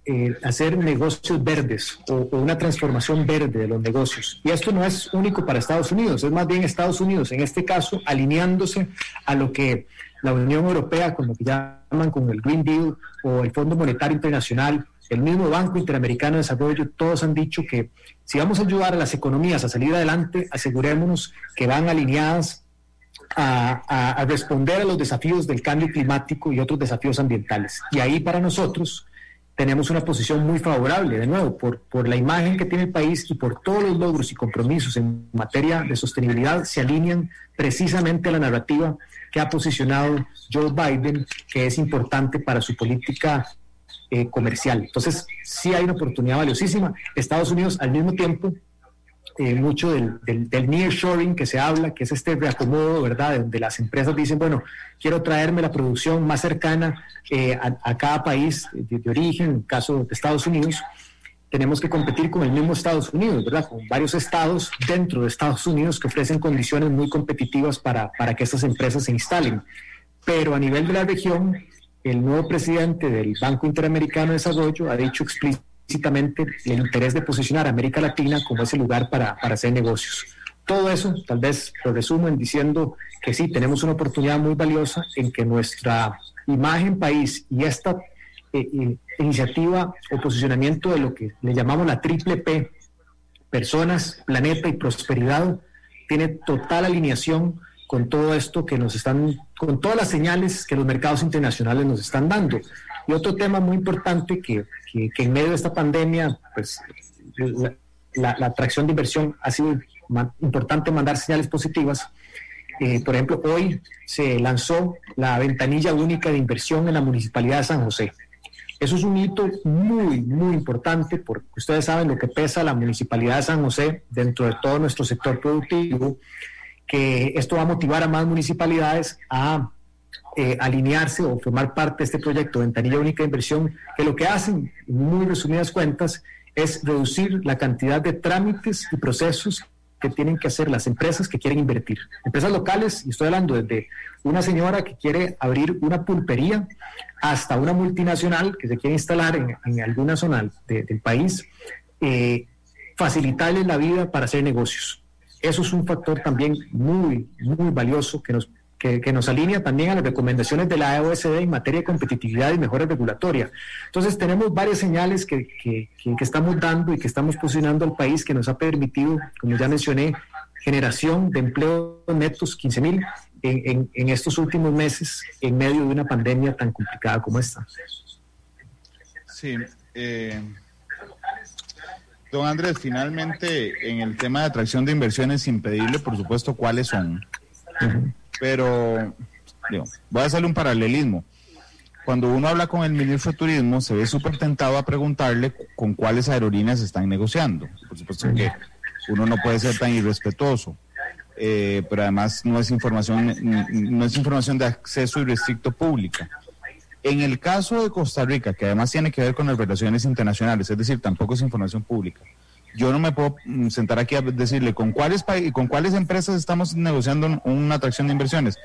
eh, hacer negocios verdes o, una transformación verde de los negocios. Y esto no es único para Estados Unidos, es más bien Estados Unidos, en este caso, alineándose a lo que la Unión Europea, con lo que llaman con el Green Deal o el Fondo Monetario Internacional, el mismo Banco Interamericano de Desarrollo, todos han dicho que si vamos a ayudar a las economías a salir adelante, asegurémonos que van alineadas a, responder a los desafíos del cambio climático y otros desafíos ambientales. Y ahí para nosotros tenemos una posición muy favorable, de nuevo, por, por la imagen que tiene el país y por todos los logros y compromisos en materia de sostenibilidad se alinean precisamente a la narrativa que ha posicionado Joe Biden, que es importante para su política eh, comercial. Entonces, sí hay una oportunidad valiosísima. Estados Unidos, al mismo tiempo, eh, mucho del, del, nearshoring que se habla, que es este reacomodo, ¿verdad? Donde las empresas dicen, bueno, quiero traerme la producción más cercana eh, a, cada país de, origen, en el caso de Estados Unidos, tenemos que competir con el mismo Estados Unidos, ¿verdad? Con varios estados dentro de Estados Unidos que ofrecen condiciones muy competitivas para, para que estas empresas se instalen. Pero a nivel de la región, el nuevo presidente del Banco Interamericano de Desarrollo ha dicho explícitamente el interés de posicionar a América Latina como ese lugar para, hacer negocios. Todo eso, tal vez lo resumo en diciendo que sí, tenemos una oportunidad muy valiosa en que nuestra imagen país y esta eh, eh, iniciativa o posicionamiento de lo que le llamamos la triple P, personas, planeta y prosperidad, tiene total alineación con todo esto que nos están, con todas las señales que los mercados internacionales nos están dando. Y otro tema muy importante que, que, en medio de esta pandemia, pues la, atracción de inversión ha sido importante mandar señales positivas. Eh, por ejemplo, hoy se lanzó la ventanilla única de inversión en la Municipalidad de San José. Eso es un hito muy, muy importante porque ustedes saben lo que pesa la Municipalidad de San José dentro de todo nuestro sector productivo, que esto va a motivar a más municipalidades a eh, alinearse o formar parte de este proyecto Ventanilla Única de Inversión, que lo que hacen, en muy resumidas cuentas, es reducir la cantidad de trámites y procesos que tienen que hacer las empresas que quieren invertir. Empresas locales, y estoy hablando desde una señora que quiere abrir una pulpería hasta una multinacional que se quiere instalar en, alguna zona del país, eh, facilitarles la vida para hacer negocios. Eso es un factor también muy, muy valioso que nos que, nos alinea también a las recomendaciones de la OECD en materia de competitividad y mejora regulatoria. Entonces, tenemos varias señales que, que, estamos dando y que estamos posicionando al país que nos ha permitido, como ya mencioné, generación de empleo netos 15 mil en, en, estos últimos meses en medio de una pandemia tan complicada como esta. Sí. Eh, don Andrés, finalmente en el tema de atracción de inversiones, impedible, por supuesto, ¿cuáles son? pero voy a hacerle un paralelismo. Cuando uno habla con el ministro de Turismo, se ve súper tentado a preguntarle con cuáles aerolíneas están negociando. Por supuesto que uno no puede ser tan irrespetuoso, eh, pero además no es información, no es información de acceso irrestricto pública. En el caso de Costa Rica, que además tiene que ver con las relaciones internacionales, es decir, tampoco es información pública, yo no me puedo mm, sentar aquí a decirle con cuáles con cuáles empresas estamos negociando una atracción de inversiones,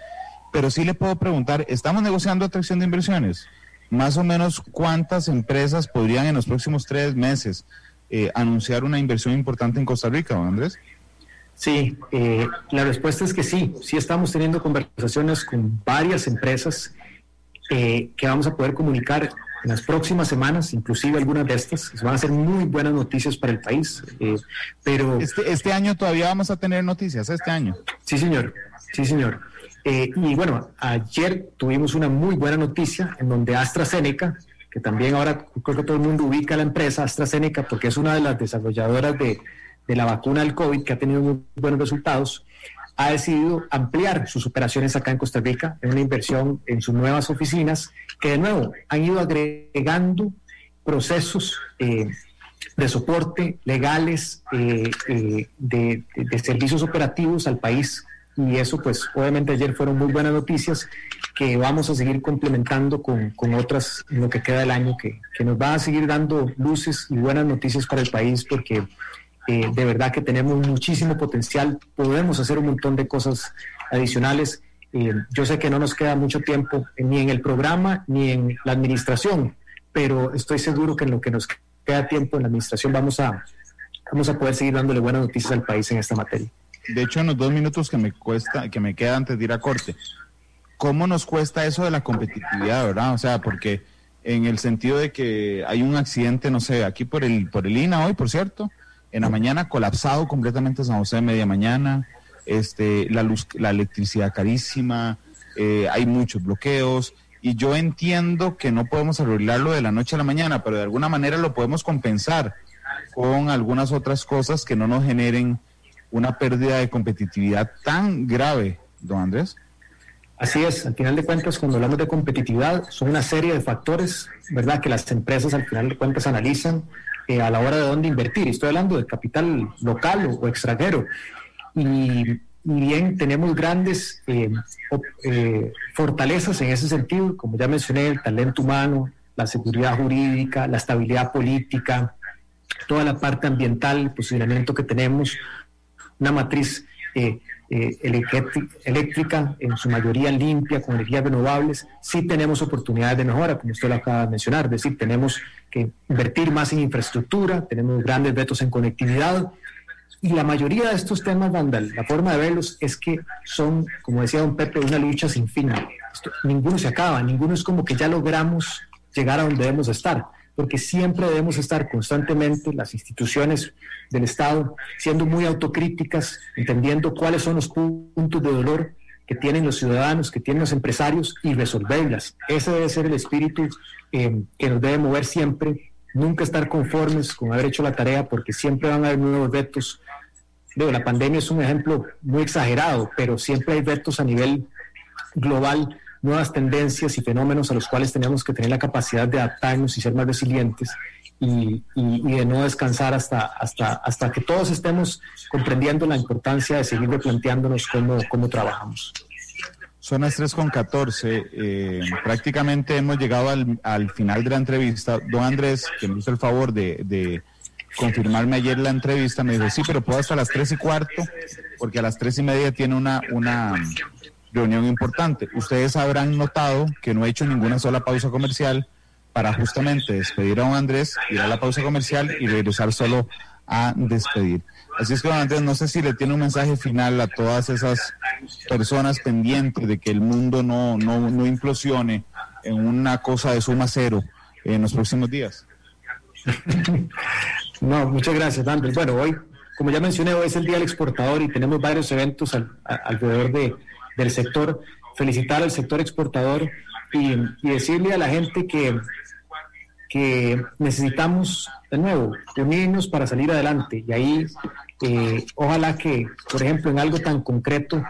pero sí le puedo preguntar, ¿estamos negociando atracción de inversiones? Más o menos cuántas empresas podrían en los próximos tres meses eh, anunciar una inversión importante en Costa Rica, don Andrés? Sí, eh, la respuesta es que sí, sí estamos teniendo conversaciones con varias empresas eh, que vamos a poder comunicar en las próximas semanas, inclusive algunas de estas, van a ser muy buenas noticias para el país. Eh, pero este, este, año todavía vamos a tener noticias, este año. Sí, señor, sí, señor. Eh, y bueno, ayer tuvimos una muy buena noticia en donde AstraZeneca, que también ahora creo que todo el mundo ubica a la empresa AstraZeneca porque es una de las desarrolladoras de, de la vacuna del COVID que ha tenido muy buenos resultados, ha decidido ampliar sus operaciones acá en Costa Rica, en una inversión en sus nuevas oficinas, que de nuevo han ido agregando procesos eh, de soporte legales, eh, eh, de, servicios operativos al país. Y eso, pues, obviamente ayer fueron muy buenas noticias que vamos a seguir complementando con, otras en lo que queda del año, que, que nos va a seguir dando luces y buenas noticias para el país, porque eh, de verdad que tenemos muchísimo potencial, podemos hacer un montón de cosas adicionales. Eh, yo sé que no nos queda mucho tiempo ni en el programa ni en la administración, pero estoy seguro que en lo que nos queda tiempo en la administración vamos a, vamos a poder seguir dándole buenas noticias al país en esta materia. De hecho, en los dos minutos que me cuesta, que me queda antes de ir a corte, ¿cómo nos cuesta eso de la competitividad, verdad? O sea, porque en el sentido de que hay un accidente, no sé, aquí por el, por el INA hoy, por cierto, en la mañana colapsado completamente San José de media mañana, este, la luz, la electricidad carísima, eh, hay muchos bloqueos y yo entiendo que no podemos arreglarlo de la noche a la mañana, pero de alguna manera lo podemos compensar con algunas otras cosas que no nos generen una pérdida de competitividad tan grave, don Andrés. Así es, al final de cuentas, cuando hablamos de competitividad, son una serie de factores, ¿verdad?, que las empresas al final de cuentas analizan eh, a la hora de dónde invertir. Estoy hablando de capital local o, extranjero. Y, bien, tenemos grandes eh, eh, fortalezas en ese sentido, como ya mencioné, el talento humano, la seguridad jurídica, la estabilidad política, toda la parte ambiental, el posicionamiento que tenemos, una matriz eh, eléctrica, en su mayoría limpia, con energías renovables, sí tenemos oportunidades de mejora, como usted lo acaba de mencionar, es decir, tenemos que invertir más en infraestructura, tenemos grandes retos en conectividad, y la mayoría de estos temas, Vandal, la forma de verlos es que son, como decía don Pepe, una lucha sin fin. ninguno se acaba, ninguno es como que ya logramos llegar a donde debemos estar porque siempre debemos estar constantemente, las instituciones del Estado, siendo muy autocríticas, entendiendo cuáles son los puntos de dolor que tienen los ciudadanos, que tienen los empresarios y resolverlas. Ese debe ser el espíritu eh, que nos debe mover siempre, nunca estar conformes con haber hecho la tarea, porque siempre van a haber nuevos retos. la pandemia es un ejemplo muy exagerado, pero siempre hay retos a nivel global nuevas tendencias y fenómenos a los cuales tenemos que tener la capacidad de adaptarnos y ser más resilientes y, de no descansar hasta, hasta, hasta que todos estemos comprendiendo la importancia de seguir replanteándonos cómo, cómo trabajamos. Son las 3 con 14. Eh, prácticamente hemos llegado al, al, final de la entrevista. Don Andrés, que me hizo el favor de, de confirmarme ayer la entrevista, me dijo, sí, pero puedo hasta las 3 y cuarto, porque a las 3 y media tiene una, una, reunión importante. Ustedes habrán notado que no he hecho ninguna sola pausa comercial para justamente despedir a don Andrés, ir a la pausa comercial y regresar solo a despedir. Así es que, don Andrés, no sé si le tiene un mensaje final a todas esas personas pendientes de que el mundo no, no, no implosione en una cosa de suma cero en los próximos días. *laughs* No, muchas gracias, Andrés. Bueno, hoy, como ya mencioné, hoy es el Día del Exportador y tenemos varios eventos alrededor de, del sector, felicitar al sector exportador y, decirle a la gente que, que necesitamos, de nuevo, unirnos para salir adelante. Y ahí, eh, ojalá que, por ejemplo, en algo tan concreto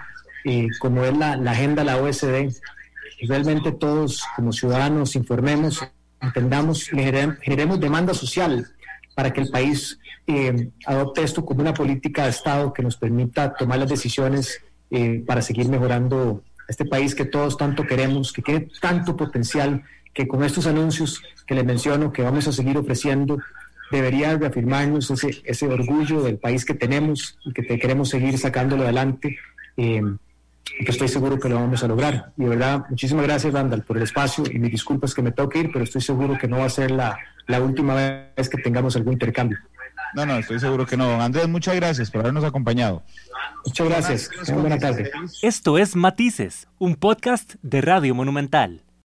eh, como es la, agenda de la OSD, realmente todos como ciudadanos informemos, entendamos, generemos demanda social para que el país eh, adopte esto como una política de Estado que nos permita tomar las decisiones eh, para seguir mejorando este país que todos tanto queremos, que tiene tanto potencial, que con estos anuncios que les menciono, que vamos a seguir ofreciendo, debería reafirmarnos ese, ese orgullo del país que tenemos y que queremos seguir sacándolo adelante. Eh, que estoy seguro que lo vamos a lograr. Y de verdad, muchísimas gracias, Randall, por el espacio y mis disculpas que me tengo que ir, pero estoy seguro que no va a ser la, la última vez que tengamos algún intercambio. No, no, estoy seguro que no. Andrés, muchas gracias por habernos acompañado. Muchas gracias. Buenas tardes. Esto es Matices, un podcast de Radio Monumental.